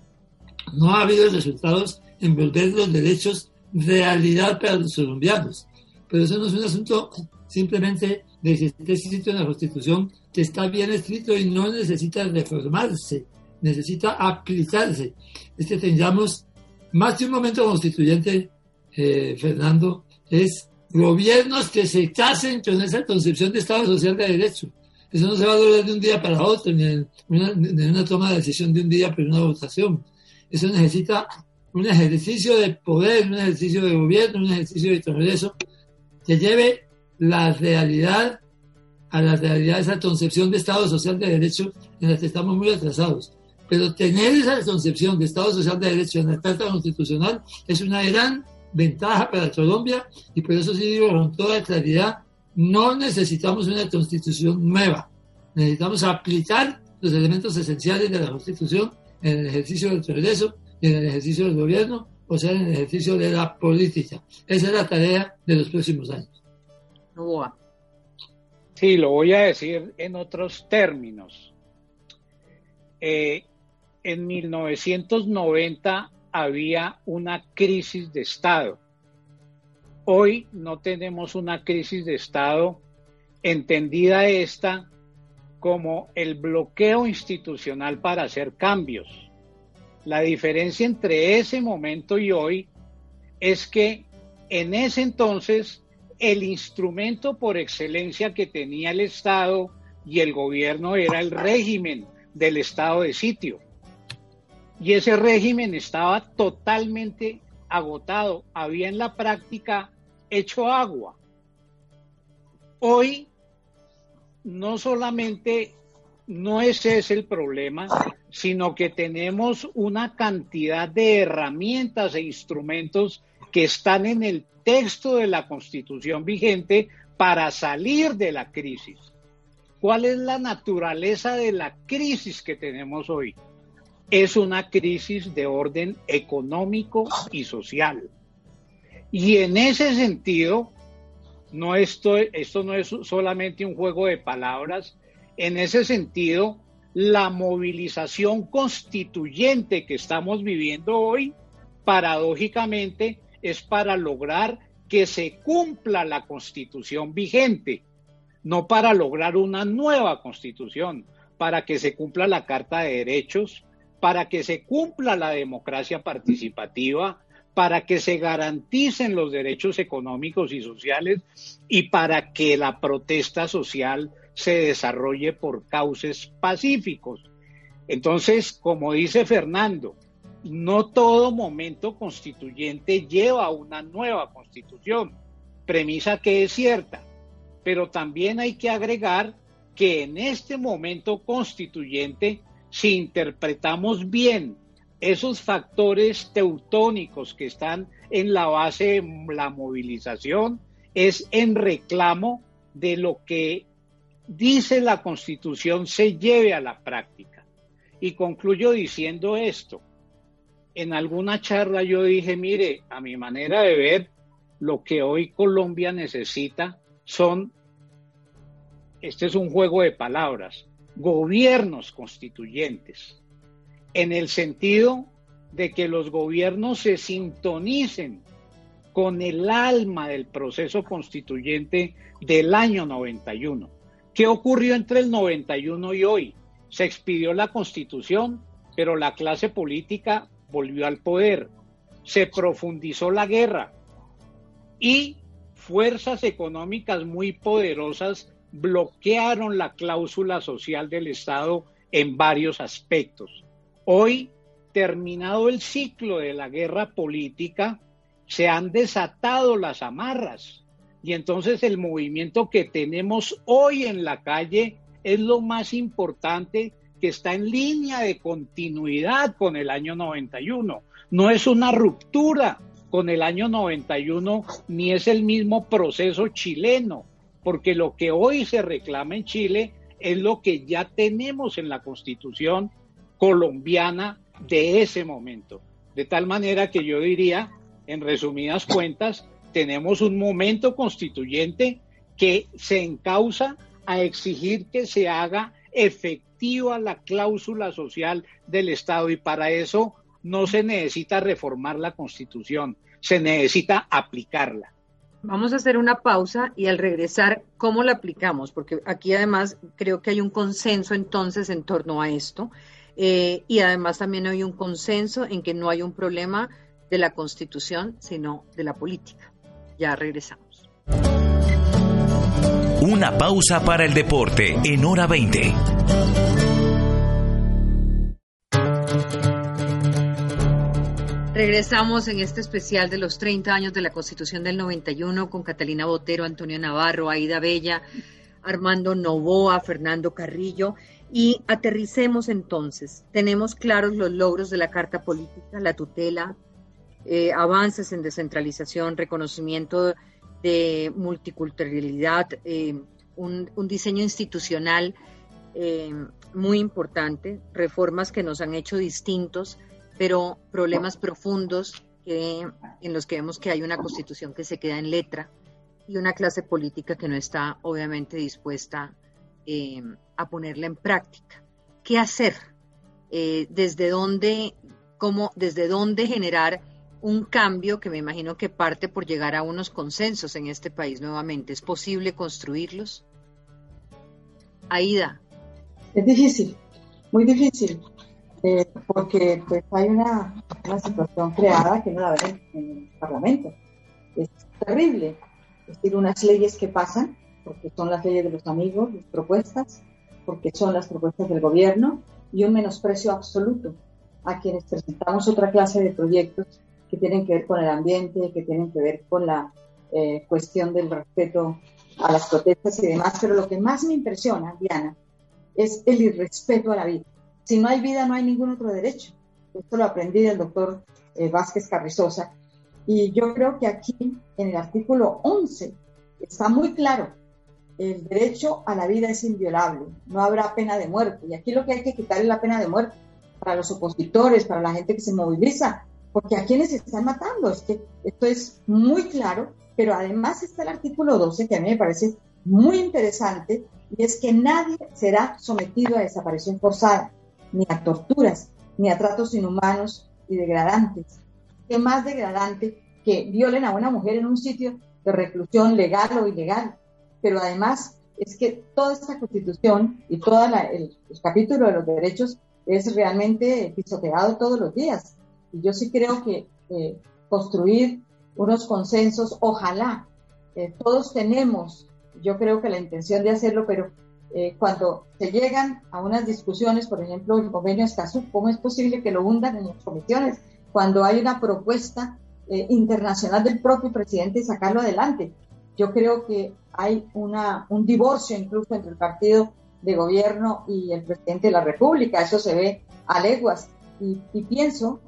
No ha habido resultados en volver los derechos realidad para los colombianos. Pero eso no es un asunto simplemente de que esté escrito en la Constitución, que está bien escrito y no necesita reformarse necesita aplicarse. Es que tengamos más de un momento constituyente, eh, Fernando, es gobiernos que se casen con esa concepción de Estado social de derecho. Eso no se va a lograr de un día para otro, ni en una, toma de decisión de un día por una votación. Eso necesita un ejercicio de poder, un ejercicio de gobierno, un ejercicio de Congreso que lleve la realidad a la realidad esa concepción de Estado social de derecho en la que estamos muy atrasados. Pero tener esa concepción de Estado Social de Derecho en la Carta Constitucional es una gran ventaja para Colombia y por eso sí digo con toda claridad, no necesitamos una constitución nueva, necesitamos aplicar los elementos esenciales de la constitución en el ejercicio del Congreso y en el ejercicio del gobierno, o sea, en el ejercicio de la política. Esa es la tarea de los próximos años. Sí, lo voy a decir en otros términos. Eh, en 1990 había una crisis de Estado. Hoy no tenemos una crisis de Estado entendida esta como el bloqueo institucional para hacer cambios. La diferencia entre ese momento y hoy es que en ese entonces el instrumento por excelencia que tenía el Estado y el gobierno era el régimen del estado de sitio. Y ese régimen estaba totalmente agotado, había en la práctica hecho agua. Hoy no solamente no ese es el problema, sino que tenemos una cantidad de herramientas e instrumentos que están en el texto de la constitución vigente para salir de la crisis. ¿Cuál es la naturaleza de la crisis que tenemos hoy? Es una crisis de orden económico y social. Y en ese sentido, no esto, esto no es solamente un juego de palabras, en ese sentido, la movilización constituyente que estamos viviendo hoy, paradójicamente, es para lograr que se cumpla la constitución vigente, no para lograr una nueva constitución, para que se cumpla la Carta de Derechos, para que se cumpla la democracia participativa, para que se garanticen los derechos económicos y sociales y para que la protesta social se desarrolle por cauces pacíficos. Entonces, como dice Fernando, no todo momento constituyente lleva a una nueva constitución, premisa que es cierta, pero también hay que agregar que en este momento constituyente, si interpretamos bien esos factores teutónicos que están en la base de la movilización, es en reclamo de lo que dice la Constitución se lleve a la práctica. Y concluyo diciendo esto. En alguna charla yo dije, mire, a mi manera de ver, lo que hoy Colombia necesita son, este es un juego de palabras, gobiernos constituyentes, en el sentido de que los gobiernos se sintonicen con el alma del proceso constituyente del año 91. ¿Qué ocurrió entre el 91 y hoy? Se expidió la constitución, pero la clase política volvió al poder. Se profundizó la guerra y fuerzas económicas muy poderosas bloquearon la cláusula social del Estado en varios aspectos. Hoy, terminado el ciclo de la guerra política, se han desatado las amarras y entonces el movimiento que tenemos hoy en la calle es lo más importante que está en línea de continuidad con el año 91. No es una ruptura con el año 91 ni es el mismo proceso chileno, porque lo que hoy se reclama en Chile es lo que ya tenemos en la constitución colombiana de ese momento. De tal manera que yo diría, en resumidas cuentas, tenemos un momento constituyente que se encausa a exigir que se haga efectiva la cláusula social del Estado y para eso no se necesita reformar la Constitución, se necesita aplicarla. Vamos a hacer una pausa y al regresar, ¿cómo la aplicamos? Porque aquí además creo que hay un consenso entonces en torno a esto eh, y además también hay un consenso en que no hay un problema de la Constitución, sino de la política. Ya regresamos. Una pausa para el deporte en hora 20. Regresamos en este especial de los 30 años de la Constitución del 91 con Catalina Botero, Antonio Navarro, Aida Bella, Armando Novoa, Fernando Carrillo. Y aterricemos entonces. Tenemos claros los logros de la Carta Política, la tutela, eh, avances en descentralización, reconocimiento de multiculturalidad, eh, un, diseño institucional eh, muy importante, reformas que nos han hecho distintos pero problemas profundos que, en los que vemos que hay una constitución que se queda en letra y una clase política que no está obviamente dispuesta eh, a ponerla en práctica. ¿Qué hacer? Eh, ¿Desde dónde, cómo, desde dónde generar un cambio que me imagino que parte por llegar a unos consensos en este país nuevamente. ¿Es posible construirlos? Aida. Es difícil, muy difícil, eh, porque pues hay una, situación creada que no la ven en el Parlamento. Es terrible. Es decir, unas leyes que pasan, porque son las leyes de los amigos, las propuestas, porque son las propuestas del gobierno, y un menosprecio absoluto a quienes presentamos otra clase de proyectos que tienen que ver con el ambiente, que tienen que ver con la eh, cuestión del respeto a las protestas y demás. Pero lo que más me impresiona, Diana, es el irrespeto a la vida. Si no hay vida, no hay ningún otro derecho. Esto lo aprendí del doctor eh, Vázquez Carrizosa. Y yo creo que aquí, en el artículo 11, está muy claro. El derecho a la vida es inviolable. No habrá pena de muerte. Y aquí lo que hay que quitar es la pena de muerte para los opositores, para la gente que se moviliza, porque a quienes se están matando. Es que esto es muy claro, pero además está el artículo 12 que a mí me parece muy interesante y es que nadie será sometido a desaparición forzada, ni a torturas, ni a tratos inhumanos y degradantes. ¿Qué más degradante que violen a una mujer en un sitio de reclusión legal o ilegal? Pero además es que toda esta constitución y todo el, capítulo de los derechos es realmente pisoteado todos los días. Y yo sí creo que eh, construir unos consensos, ojalá, eh, todos tenemos yo creo que la intención de hacerlo, pero eh, cuando se llegan a unas discusiones, por ejemplo, el convenio Escazú, ¿cómo es posible que lo hundan en las comisiones? Cuando hay una propuesta eh, internacional del propio presidente y sacarlo adelante. Yo creo que hay una, un divorcio incluso entre el partido de gobierno y el presidente de la República. Eso se ve a leguas. Y, pienso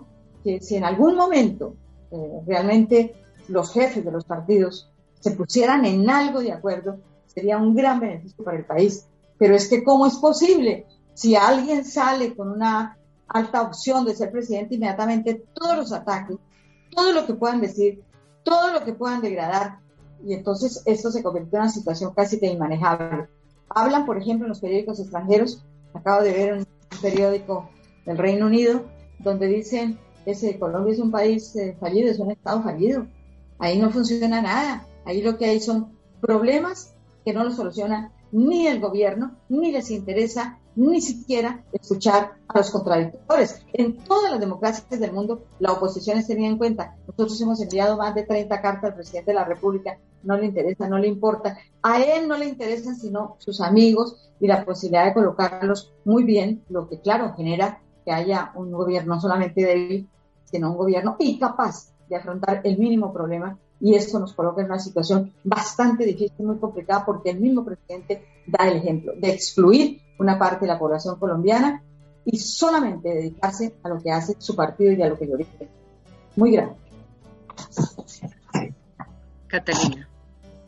que si en algún momento eh, realmente los jefes de los partidos se pusieran en algo de acuerdo, sería un gran beneficio para el país. Pero es que, ¿cómo es posible? Si alguien sale con una alta opción de ser presidente, inmediatamente todos los ataques, todo lo que puedan decir, todo lo que puedan degradar, y entonces esto se convierte en una situación casi que inmanejable. Hablan, por ejemplo, en los periódicos extranjeros, acabo de ver un periódico del Reino Unido, donde dicen que Colombia es un país eh, fallido, es un Estado fallido, ahí no funciona nada, Ahí lo que hay son problemas que no los soluciona ni el gobierno, ni les interesa ni siquiera escuchar a los contradictores. En todas las democracias del mundo, la oposición es tenida en cuenta. Nosotros hemos enviado más de 30 cartas al presidente de la República, no le interesa, no le importa. A él no le interesan sino sus amigos y la posibilidad de colocarlos muy bien, lo que claro genera que haya un gobierno no solamente débil, sino un gobierno incapaz de afrontar el mínimo problema y esto nos coloca en una situación bastante difícil, muy complicada, porque el mismo presidente da el ejemplo de excluir una parte de la población colombiana y solamente dedicarse a lo que hace su partido y a lo que yo dije. Muy grande. Catalina.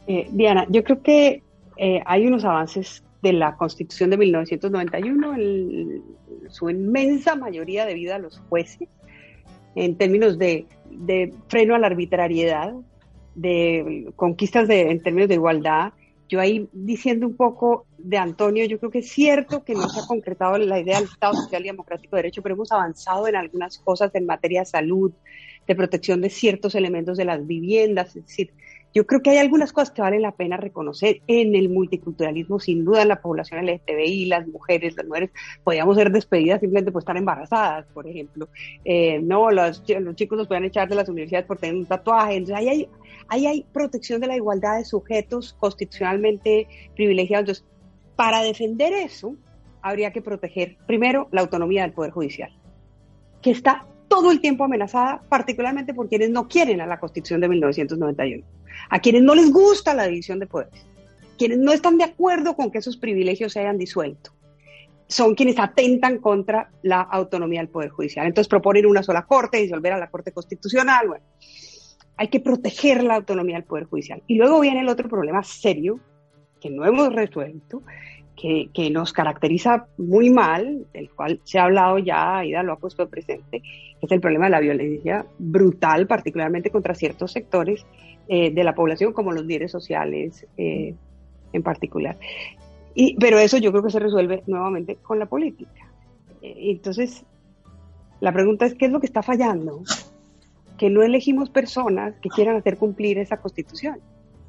Eh, Diana, yo creo que eh, hay unos avances de la Constitución de 1991, en su inmensa mayoría debido a los jueces, en términos de, de freno a la arbitrariedad, de conquistas de, en términos de igualdad. Yo ahí diciendo un poco de Antonio, yo creo que es cierto que no se ha concretado la idea del Estado Social y Democrático de Derecho, pero hemos avanzado en algunas cosas en materia de salud, de protección de ciertos elementos de las viviendas, es decir, yo creo que hay algunas cosas que vale la pena reconocer en el multiculturalismo, sin duda en la población LGTBI, las mujeres, las mujeres podíamos ser despedidas simplemente por estar embarazadas, por ejemplo. Eh, no, los, chicos nos pueden echar de las universidades por tener un tatuaje. Entonces, ahí hay, ahí hay protección de la igualdad de sujetos constitucionalmente privilegiados. Entonces, para defender eso, habría que proteger primero la autonomía del Poder Judicial, que está todo el tiempo amenazada, particularmente por quienes no quieren a la Constitución de 1991, a quienes no les gusta la división de poderes, quienes no están de acuerdo con que esos privilegios se hayan disuelto. Son quienes atentan contra la autonomía del Poder Judicial. Entonces proponen una sola corte, disolver a la Corte Constitucional. Bueno, hay que proteger la autonomía del Poder Judicial. Y luego viene el otro problema serio que no hemos resuelto, que, nos caracteriza muy mal, del cual se ha hablado ya, Aida lo ha puesto presente, es el problema de la violencia brutal, particularmente contra ciertos sectores eh, de la población, como los líderes sociales eh, en particular. Y, pero eso yo creo que se resuelve nuevamente con la política. Eh, entonces, la pregunta es, ¿qué es lo que está fallando? que no elegimos personas que quieran hacer cumplir esa constitución,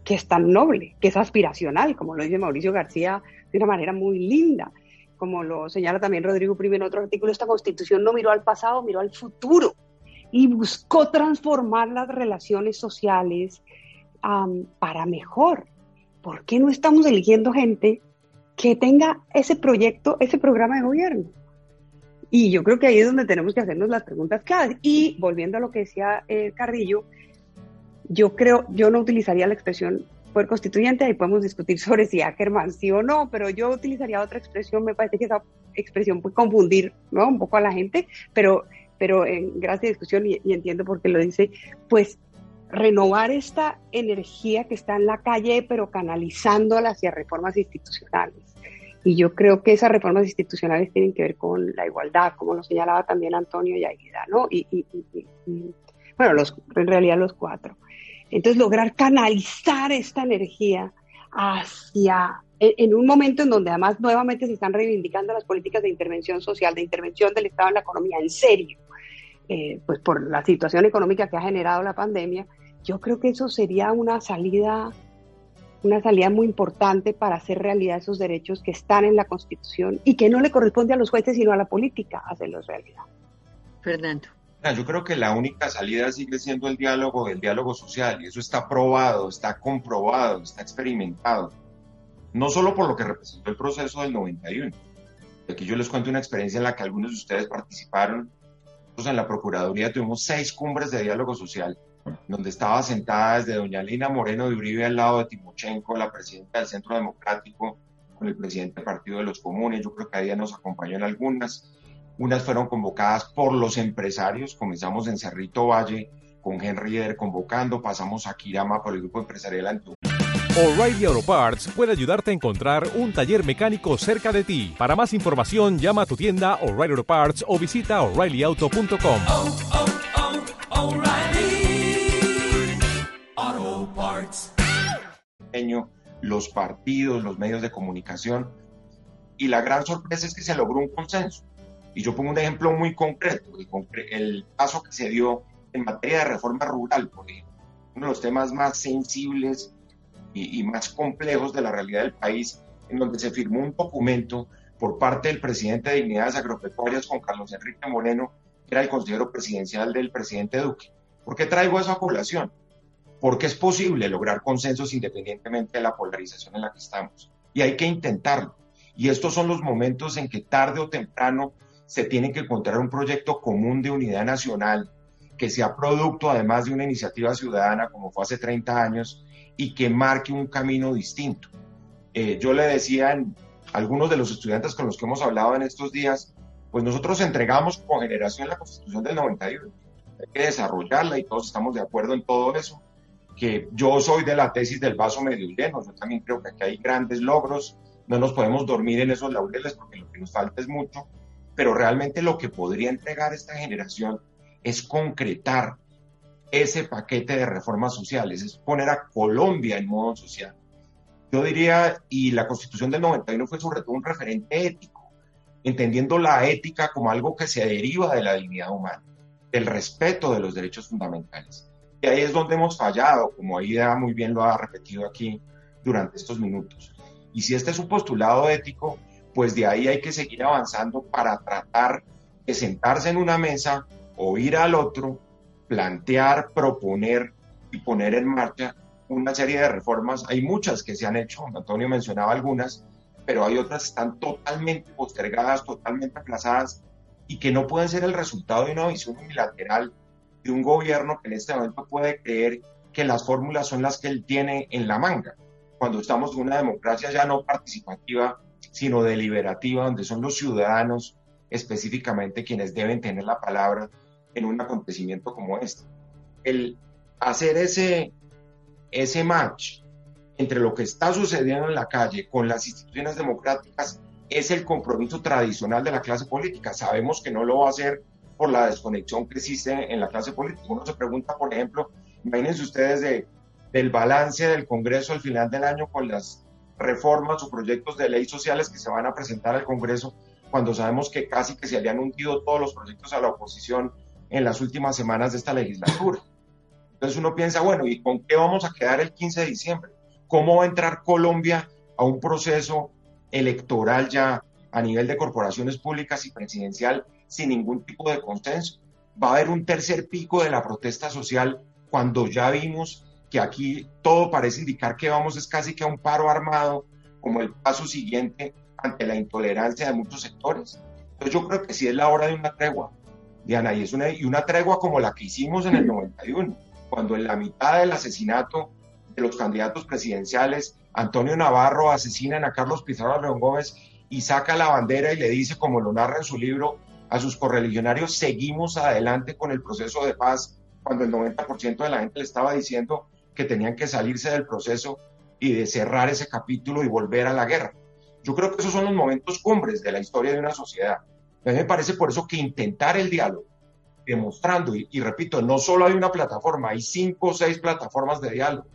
que es tan noble, que es aspiracional, como lo dice Mauricio García de una manera muy linda, como lo señala también Rodrigo Primo en otro artículo, esta constitución no miró al pasado, miró al futuro y buscó transformar las relaciones sociales para mejor. ¿Por qué no estamos eligiendo gente que tenga ese proyecto, ese programa de gobierno? Y yo creo que ahí es donde tenemos que hacernos las preguntas claves. Y volviendo a lo que decía eh, Carrillo, yo creo, yo no utilizaría la expresión poder constituyente, ahí podemos discutir sobre si Ackerman sí o no, pero yo utilizaría otra expresión, me parece que esa expresión puede confundir ¿no? un poco a la gente, pero, pero en gracia discusión, y, y entiendo por qué lo dice, pues renovar esta energía que está en la calle, pero canalizándola hacia reformas institucionales. Y yo creo que esas reformas institucionales tienen que ver con la igualdad, como lo señalaba también Antonio y Aida, ¿no? Y, bueno, los, en realidad los cuatro. Entonces, lograr canalizar esta energía hacia, en, un momento en donde además nuevamente se están reivindicando las políticas de intervención social, de intervención del Estado en la economía, en serio, eh, pues por la situación económica que ha generado la pandemia, yo creo que eso sería una salida, una salida muy importante para hacer realidad esos derechos que están en la Constitución y que no le corresponde a los jueces sino a la política hacerlos realidad. Fernando. Yo creo que la única salida sigue siendo el diálogo, el diálogo social, y eso está probado, está comprobado, está experimentado. No solo por lo que representó el proceso del 91. Aquí yo les cuento una experiencia en la que algunos de ustedes participaron en la Procuraduría tuvimos seis cumbres de diálogo social, donde estaba sentada desde doña Lina Moreno de Uribe al lado de Timochenko, la presidenta del Centro Democrático, con el presidente del Partido de los Comunes, yo creo que a ella nos acompañó en algunas. Unas fueron convocadas por los empresarios, comenzamos en Cerrito Valle con Henry Eder convocando, pasamos a Kirama por el grupo empresarial Antú. O'Reilly Auto Parts puede ayudarte a encontrar un taller mecánico cerca de ti. Para más información, llama a tu tienda O'Reilly Auto Parts o visita oreillyauto.com. Oh, oh, oh, los partidos, los medios de comunicación, y la gran sorpresa es que se logró un consenso. Y yo pongo un ejemplo muy concreto, el, paso que se dio en materia de reforma rural, por ejemplo, uno de los temas más sensibles y, más complejos de la realidad del país, en donde se firmó un documento por parte del presidente de Dignidades Agropecuarias con Carlos Enrique Moreno, que era el consejero presidencial del presidente Duque. ¿Por qué traigo esa población? Porque es posible lograr consensos independientemente de la polarización en la que estamos. Y hay que intentarlo. Y estos son los momentos en que tarde o temprano se tiene que encontrar un proyecto común de unidad nacional que sea producto además de una iniciativa ciudadana como fue hace 30 años y que marque un camino distinto. Eh, yo le decía a algunos de los estudiantes con los que hemos hablado en estos días, pues nosotros entregamos como generación la Constitución del 91. Hay que desarrollarla y todos estamos de acuerdo en todo eso. Que yo soy de la tesis del vaso medio lleno. Yo también creo que aquí hay grandes logros. No nos podemos dormir en esos laureles porque lo que nos falta es mucho. Pero realmente lo que podría entregar esta generación es concretar ese paquete de reformas sociales, es poner a Colombia en modo social. Yo diría, y la constitución del 91 fue sobre todo un referente ético, entendiendo la ética como algo que se deriva de la dignidad humana, del respeto de los derechos fundamentales. Y ahí es donde hemos fallado, como Aida muy bien lo ha repetido aquí durante estos minutos. Y si este es un postulado ético, pues de ahí hay que seguir avanzando para tratar de sentarse en una mesa, oír al otro plantear, proponer y poner en marcha una serie de reformas. Hay muchas que se han hecho, Antonio mencionaba algunas, pero hay otras que están totalmente postergadas, totalmente aplazadas y que no pueden ser el resultado de una visión unilateral de un gobierno que en este momento puede creer que las fórmulas son las que él tiene en la manga, cuando estamos en una democracia ya no participativa, sino deliberativa, donde son los ciudadanos específicamente quienes deben tener la palabra en un acontecimiento como este. El hacer ese, ese match entre lo que está sucediendo en la calle con las instituciones democráticas es el compromiso tradicional de la clase política. Sabemos que no lo va a hacer por la desconexión que existe en la clase política. Uno se pregunta, por ejemplo, imagínense ustedes de, del balance del Congreso al final del año con las reformas o proyectos de ley sociales que se van a presentar al Congreso, cuando sabemos que casi que se habían hundido todos los proyectos a la oposición en las últimas semanas de esta legislatura. Entonces uno piensa, bueno, ¿y con qué vamos a quedar el 15 de diciembre? ¿Cómo va a entrar Colombia a un proceso electoral ya a nivel de corporaciones públicas y presidencial sin ningún tipo de consenso? Va a haber un tercer pico de la protesta social cuando ya vimos que aquí todo parece indicar que vamos es casi que a un paro armado como el paso siguiente ante la intolerancia de muchos sectores. Entonces yo creo que sí es la hora de una tregua, Diana, y es una, y una tregua como la que hicimos en el 91, cuando en la mitad del asesinato de los candidatos presidenciales, Antonio Navarro asesinan a Carlos Pizarro León Gómez y saca la bandera y le dice, como lo narra en su libro, a sus correligionarios, seguimos adelante con el proceso de paz, cuando el 90% de la gente le estaba diciendo que tenían que salirse del proceso y de cerrar ese capítulo y volver a la guerra. Yo creo que esos son los momentos cumbres de la historia de una sociedad. A mí me parece por eso que intentar el diálogo, demostrando, y, repito, no solo hay una plataforma, hay cinco o seis plataformas de diálogo.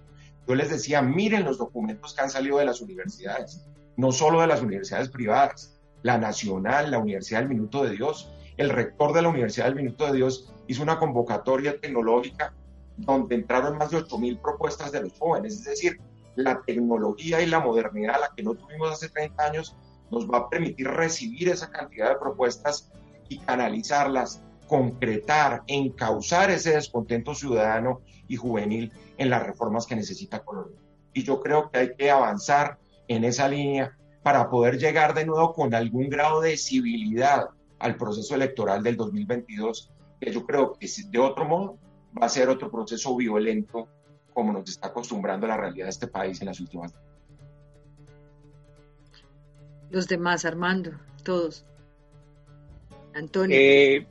Yo les decía, miren los documentos que han salido de las universidades, no solo de las universidades privadas, la nacional, la Universidad del Minuto de Dios. El rector de la Universidad del Minuto de Dios hizo una convocatoria tecnológica donde entraron más de 8.000 propuestas de los jóvenes, es decir, la tecnología y la modernidad, la que no tuvimos hace 30 años, nos va a permitir recibir esa cantidad de propuestas y canalizarlas, concretar, encauzar ese descontento ciudadano y juvenil en las reformas que necesita Colombia. Y yo creo que hay que avanzar en esa línea para poder llegar de nuevo con algún grado de civilidad al proceso electoral del 2022, que yo creo que de otro modo va a ser otro proceso violento como nos está acostumbrando la realidad de este país en las últimas. Los demás, Armando, todos. Antonio. Eh,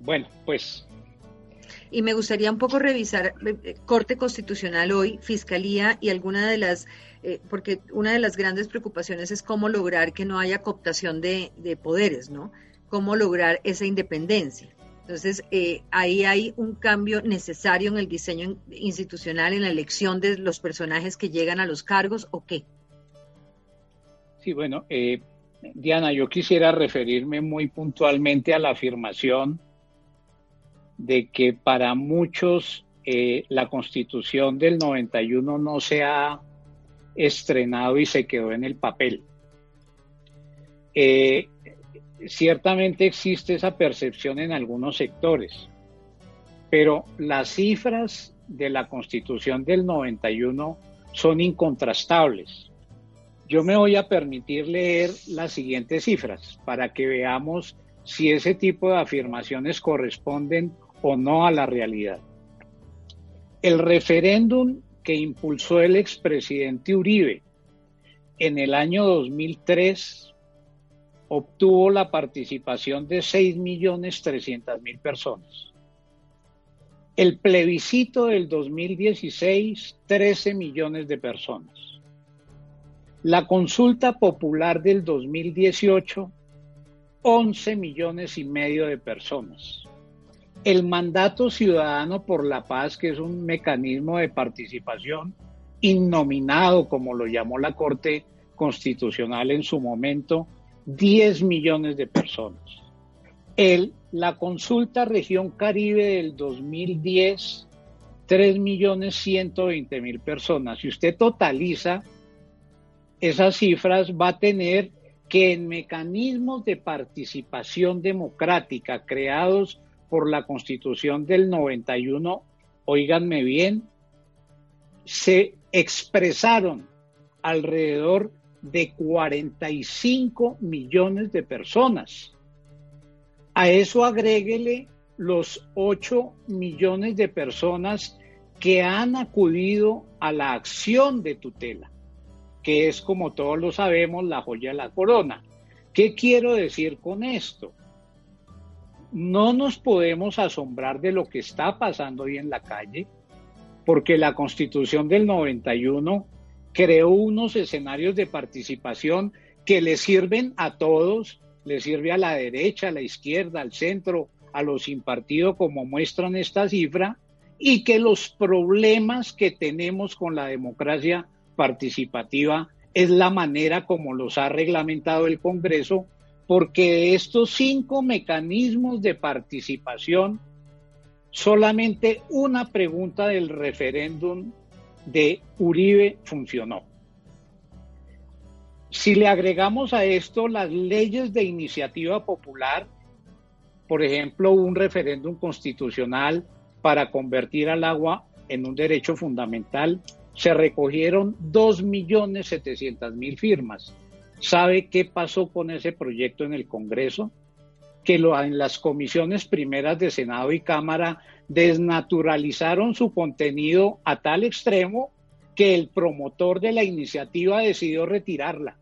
bueno, pues. Y me gustaría un poco revisar eh, Corte Constitucional hoy, Fiscalía y alguna de las, eh, porque una de las grandes preocupaciones es cómo lograr que no haya cooptación de, de poderes, ¿no? Cómo lograr esa independencia. Entonces, eh, ahí hay un cambio necesario en el diseño institucional, en la elección de los personajes que llegan a los cargos o qué. Sí, bueno, eh, Diana, yo quisiera referirme muy puntualmente a la afirmación de que para muchos eh, la constitución del 91 no se ha estrenado y se quedó en el papel. Eh, ciertamente existe esa percepción en algunos sectores, pero las cifras de la Constitución del 91 son incontrastables. Yo me voy a permitir leer las siguientes cifras para que veamos si ese tipo de afirmaciones corresponden o no a la realidad. El referéndum que impulsó el expresidente Uribe en el año 2003 obtuvo la participación de 6.300.000 personas. El plebiscito del 2016, 13 millones de personas. La consulta popular del 2018, 11 millones y medio de personas. El mandato ciudadano por la paz, que es un mecanismo de participación innominado, como lo llamó la Corte Constitucional en su momento, 10 millones de personas. El, la consulta región Caribe del 2010, 3 millones 120 mil personas. Si usted totaliza esas cifras, va a tener que en mecanismos de participación democrática creados por la Constitución del 91, oíganme bien, se expresaron alrededor de 45 millones de personas. A eso agréguele los 8 millones de personas que han acudido a la acción de tutela, que es, como todos lo sabemos, la joya de la corona. ¿Qué quiero decir con esto? No nos podemos asombrar de lo que está pasando hoy en la calle, porque la constitución del 91 creó unos escenarios de participación que le sirven a todos, le sirve a la derecha, a la izquierda, al centro, a los sin partido, como muestran esta cifra, y que los problemas que tenemos con la democracia participativa es la manera como los ha reglamentado el Congreso, porque de estos cinco mecanismos de participación, solamente una pregunta del referéndum de Uribe funcionó. Si le agregamos a esto las leyes de iniciativa popular, por ejemplo, un referéndum constitucional para convertir al agua en un derecho fundamental, se recogieron 2.700.000 firmas. ¿Sabe qué pasó con ese proyecto en el Congreso? Que lo, en las comisiones primeras de Senado y Cámara desnaturalizaron su contenido a tal extremo que el promotor de la iniciativa decidió retirarla.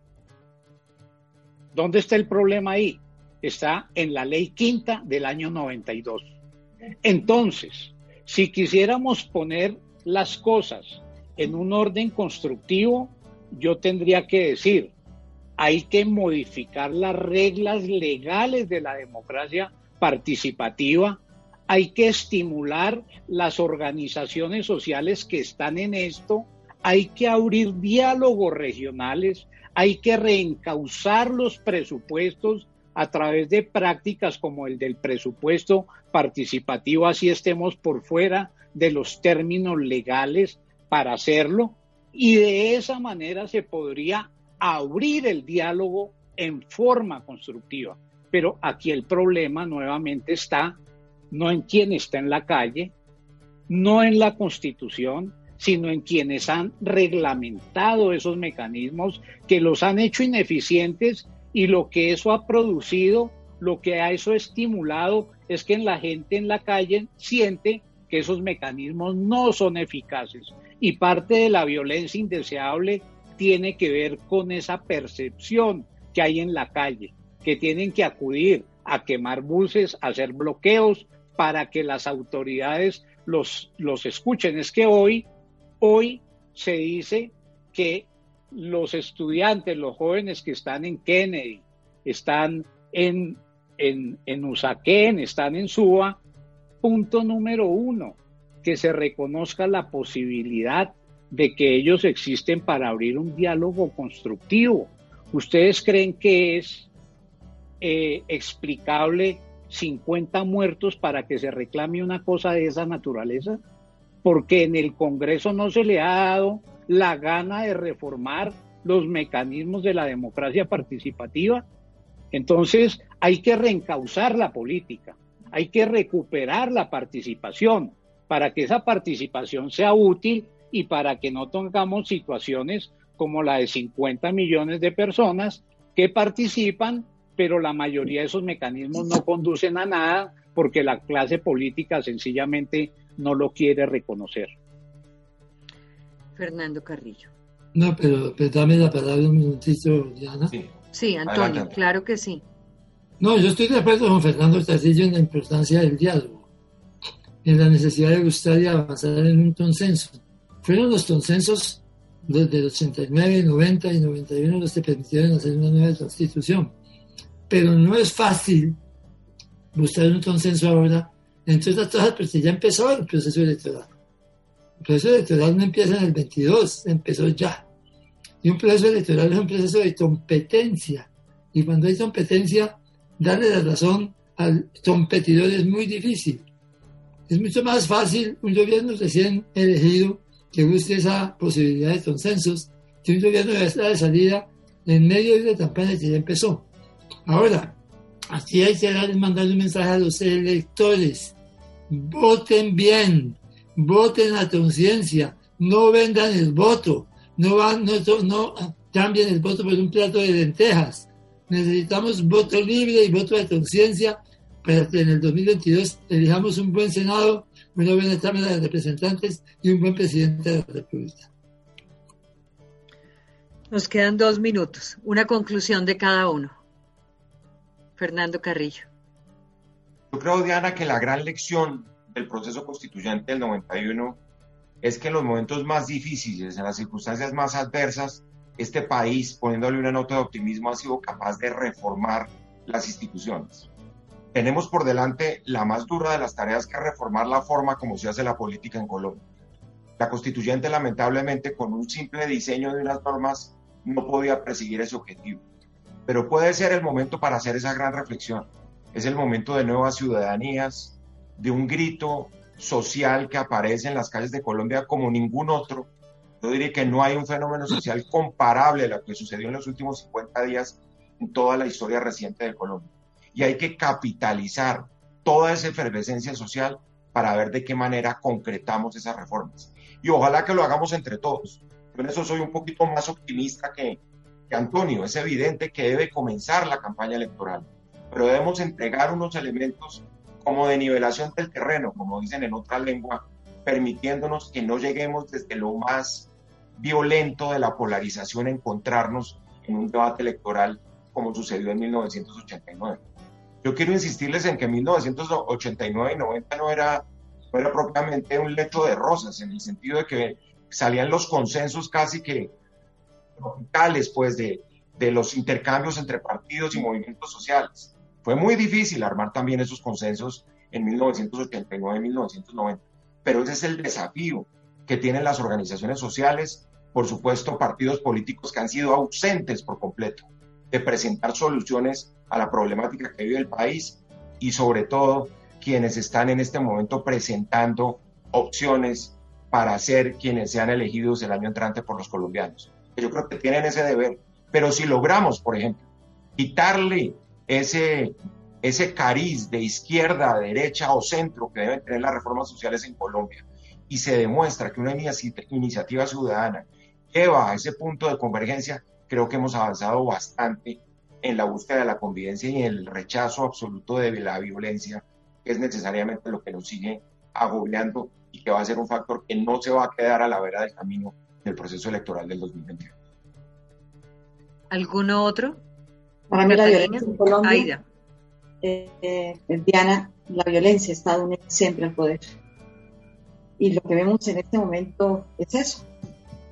¿Dónde está el problema ahí? Está en la ley quinta del año 92. Entonces, si quisiéramos poner las cosas en un orden constructivo, yo tendría que decir, hay que modificar las reglas legales de la democracia participativa, hay que estimular las organizaciones sociales que están en esto, hay que abrir diálogos regionales, hay que reencauzar los presupuestos a través de prácticas como el del presupuesto participativo, así estemos por fuera de los términos legales para hacerlo. Y de esa manera se podría abrir el diálogo en forma constructiva. Pero aquí el problema nuevamente está no en quien está en la calle, no en la constitución, sino en quienes han reglamentado esos mecanismos que los han hecho ineficientes y lo que eso ha producido, lo que a eso ha estimulado es que la gente en la calle siente que esos mecanismos no son eficaces y parte de la violencia indeseable tiene que ver con esa percepción que hay en la calle, que tienen que acudir a quemar buses, a hacer bloqueos para que las autoridades los, los escuchen. Es que hoy, hoy se dice que los estudiantes, los jóvenes que están en Kennedy, están en, en, en Usaquén, están en Suba, punto número uno, que se reconozca la posibilidad de que ellos existen para abrir un diálogo constructivo. ¿Ustedes creen que es eh, explicable 50 muertos para que se reclame una cosa de esa naturaleza? Porque en el Congreso no se le ha dado la gana de reformar los mecanismos de la democracia participativa. Entonces hay que reencauzar la política, hay que recuperar la participación para que esa participación sea útil y para que no tengamos situaciones como la de 50 millones de personas que participan, pero la mayoría de esos mecanismos no conducen a nada porque la clase política sencillamente no lo quiere reconocer. Fernando Carrillo. No, pero, dame la palabra un minutito, Diana. Sí, Antonio, claro que sí. No, yo estoy de acuerdo con Fernando Carrillo en la importancia del diálogo, en la necesidad de buscar y avanzar en un consenso. Fueron los consensos desde el 89, 90 y 91 los que permitieron hacer una nueva constitución. Pero no es fácil buscar un consenso ahora, entre otras cosas, porque ya empezó el proceso electoral. El proceso electoral no empieza en el 22, empezó ya. Y un proceso electoral es un proceso de competencia. Y cuando hay competencia, darle la razón al competidor es muy difícil. Es mucho más fácil un gobierno recién elegido que busque esa posibilidad de consensos que un gobierno de de salida en medio de la campaña que ya empezó. Ahora, aquí hay que darles mandar un mensaje a los electores. Voten bien, voten a conciencia, no vendan el voto, no, van, no, no cambien el voto por un plato de lentejas. Necesitamos voto libre y voto de conciencia para que en el 2022 elijamos un buen Senado, una buena Cámara de Representantes y un buen presidente de la República. Nos quedan dos minutos. Una conclusión de cada uno. Fernando Carrillo. Yo creo, Diana, que la gran lección del proceso constituyente del 91 es que en los momentos más difíciles, en las circunstancias más adversas, este país, poniéndole una nota de optimismo, ha sido capaz de reformar las instituciones. Tenemos por delante la más dura de las tareas que es reformar la forma como se hace la política en Colombia. La constituyente, lamentablemente, con un simple diseño de unas normas, no podía perseguir ese objetivo. pero puede ser el momento para hacer esa gran reflexión. Es el momento de nuevas ciudadanías, de un grito social que aparece en las calles de Colombia como ningún otro. Yo diría que no hay un fenómeno social comparable a lo que sucedió en los últimos 50 días en toda la historia reciente de Colombia. Y hay que capitalizar toda esa efervescencia social para ver de qué manera concretamos esas reformas. Y ojalá que lo hagamos entre todos. Yo en eso soy un poquito más optimista que, que Antonio. Es evidente que debe comenzar la campaña electoral, pero debemos entregar unos elementos como de nivelación del terreno, como dicen en otra lengua, permitiéndonos que no lleguemos desde lo más violento de la polarización a encontrarnos en un debate electoral como sucedió en 1989. Yo quiero insistirles en que 1989 y 90 no era, no era propiamente un lecho de rosas, en el sentido de que salían los consensos casi que tropicales, pues, de, de los intercambios entre partidos y movimientos sociales. Fue muy difícil armar también esos consensos en 1989 y 1990, pero ese es el desafío que tienen las organizaciones sociales, por supuesto partidos políticos que han sido ausentes por completo de presentar soluciones a la problemática que vive el país y sobre todo quienes están en este momento presentando opciones para ser quienes sean elegidos el año entrante por los colombianos. Yo creo que tienen ese deber. Pero si logramos, por ejemplo, quitarle ese, ese cariz de izquierda, derecha o centro que deben tener las reformas sociales en Colombia y se demuestra que una iniciativa ciudadana lleva a ese punto de convergencia, creo que hemos avanzado bastante en la búsqueda de la convivencia y en el rechazo absoluto de la violencia, que es necesariamente lo que nos sigue agobiando y que va a ser un factor que no se va a quedar a la vera del camino del proceso electoral del 2021. ¿Alguno otro? Para mí la violencia en Colombia, eh, eh, Diana, la violencia está unida siempre al poder. Y lo que vemos en este momento es eso,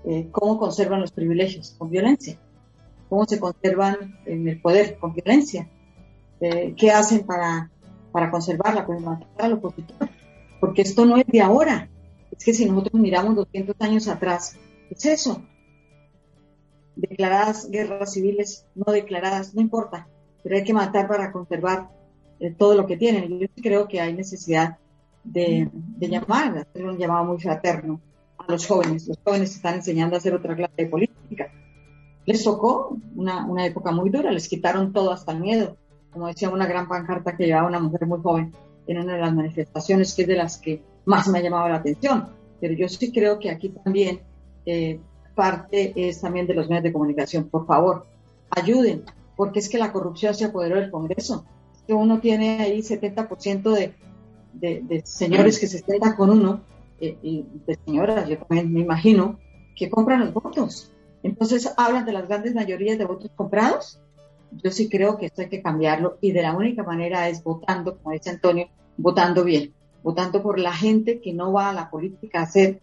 eh, cómo conservan los privilegios con violencia, cómo se conservan en el poder con violencia, eh, qué hacen para, para conservarla, pues matar al opositor, porque esto no es de ahora, es que si nosotros miramos 200 años atrás, es eso, declaradas guerras civiles, no declaradas, no importa, pero hay que matar para conservar eh, todo lo que tienen. Yo creo que hay necesidad de, de llamar, hacer un llamado muy fraterno a los jóvenes. Los jóvenes están enseñando a hacer otra clase de política. Les tocó una, época muy dura, les quitaron todo hasta el miedo. Como decía una gran pancarta que llevaba una mujer muy joven en una de las manifestaciones, que es de las que más me ha llamado la atención. Pero yo sí creo que aquí también eh, parte es también de los medios de comunicación. Por favor, ayuden, porque es que la corrupción se apoderó del Congreso. Es que uno tiene ahí 70% de, de, de señores que se sientan con uno eh, y de señoras, yo también me imagino, que compran los votos. Entonces hablan de las grandes mayorías de votos comprados. Yo sí creo que esto hay que cambiarlo y de la única manera es votando, como dice Antonio, votando bien, votando por la gente que no va a la política a hacer,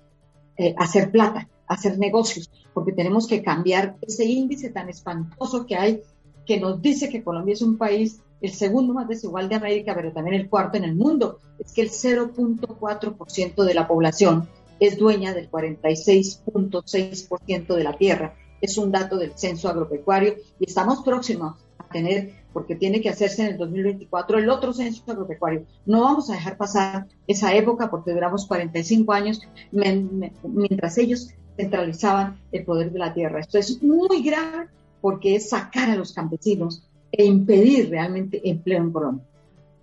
eh, plata, a hacer negocios, porque tenemos que cambiar ese índice tan espantoso que hay que nos dice que Colombia es un país el segundo más desigual de América, pero también el cuarto en el mundo. Es que el 0.4% de la población es dueña del 46.6% de la tierra. Es un dato del censo agropecuario y estamos próximos a tener, porque tiene que hacerse en el 2024, el otro censo agropecuario. No vamos a dejar pasar esa época porque duramos 45 años mientras ellos centralizaban el poder de la tierra. Esto es muy grave porque es sacar a los campesinos e impedir realmente empleo en Colombia.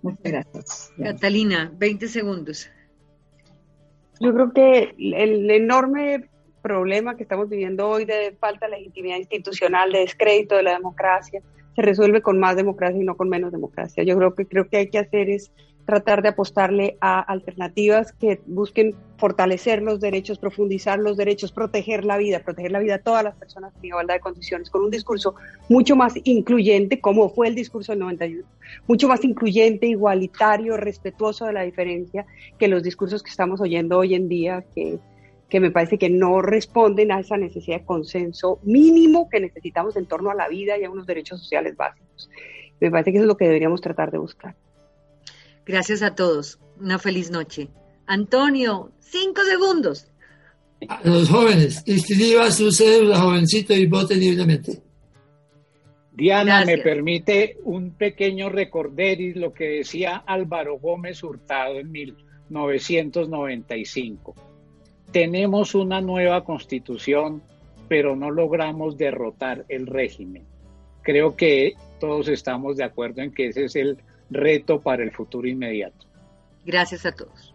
Muchas gracias. Catalina, 20 segundos. Yo creo que el enorme problema que estamos viviendo hoy de falta de legitimidad institucional, de descrédito de la democracia, se resuelve con más democracia y no con menos democracia. Yo creo que creo que hay que hacer es tratar de apostarle a alternativas que busquen fortalecer los derechos, profundizar los derechos, proteger la vida, proteger la vida de todas las personas en igualdad de condiciones, con un discurso mucho más incluyente, como fue el discurso del 91, mucho más incluyente, igualitario, respetuoso de la diferencia que los discursos que estamos oyendo hoy en día, que, que me parece que no responden a esa necesidad de consenso mínimo que necesitamos en torno a la vida y a unos derechos sociales básicos. Me parece que eso es lo que deberíamos tratar de buscar. Gracias a todos. Una feliz noche. Antonio, cinco segundos. A los jóvenes, inscriba su cédula, jovencito, y vote libremente. Diana, me permite un pequeño recorderis lo que decía Álvaro Gómez Hurtado en 1995. Tenemos una nueva constitución, pero no logramos derrotar el régimen. Creo que todos estamos de acuerdo en que ese es el reto para el futuro inmediato. Gracias a todos.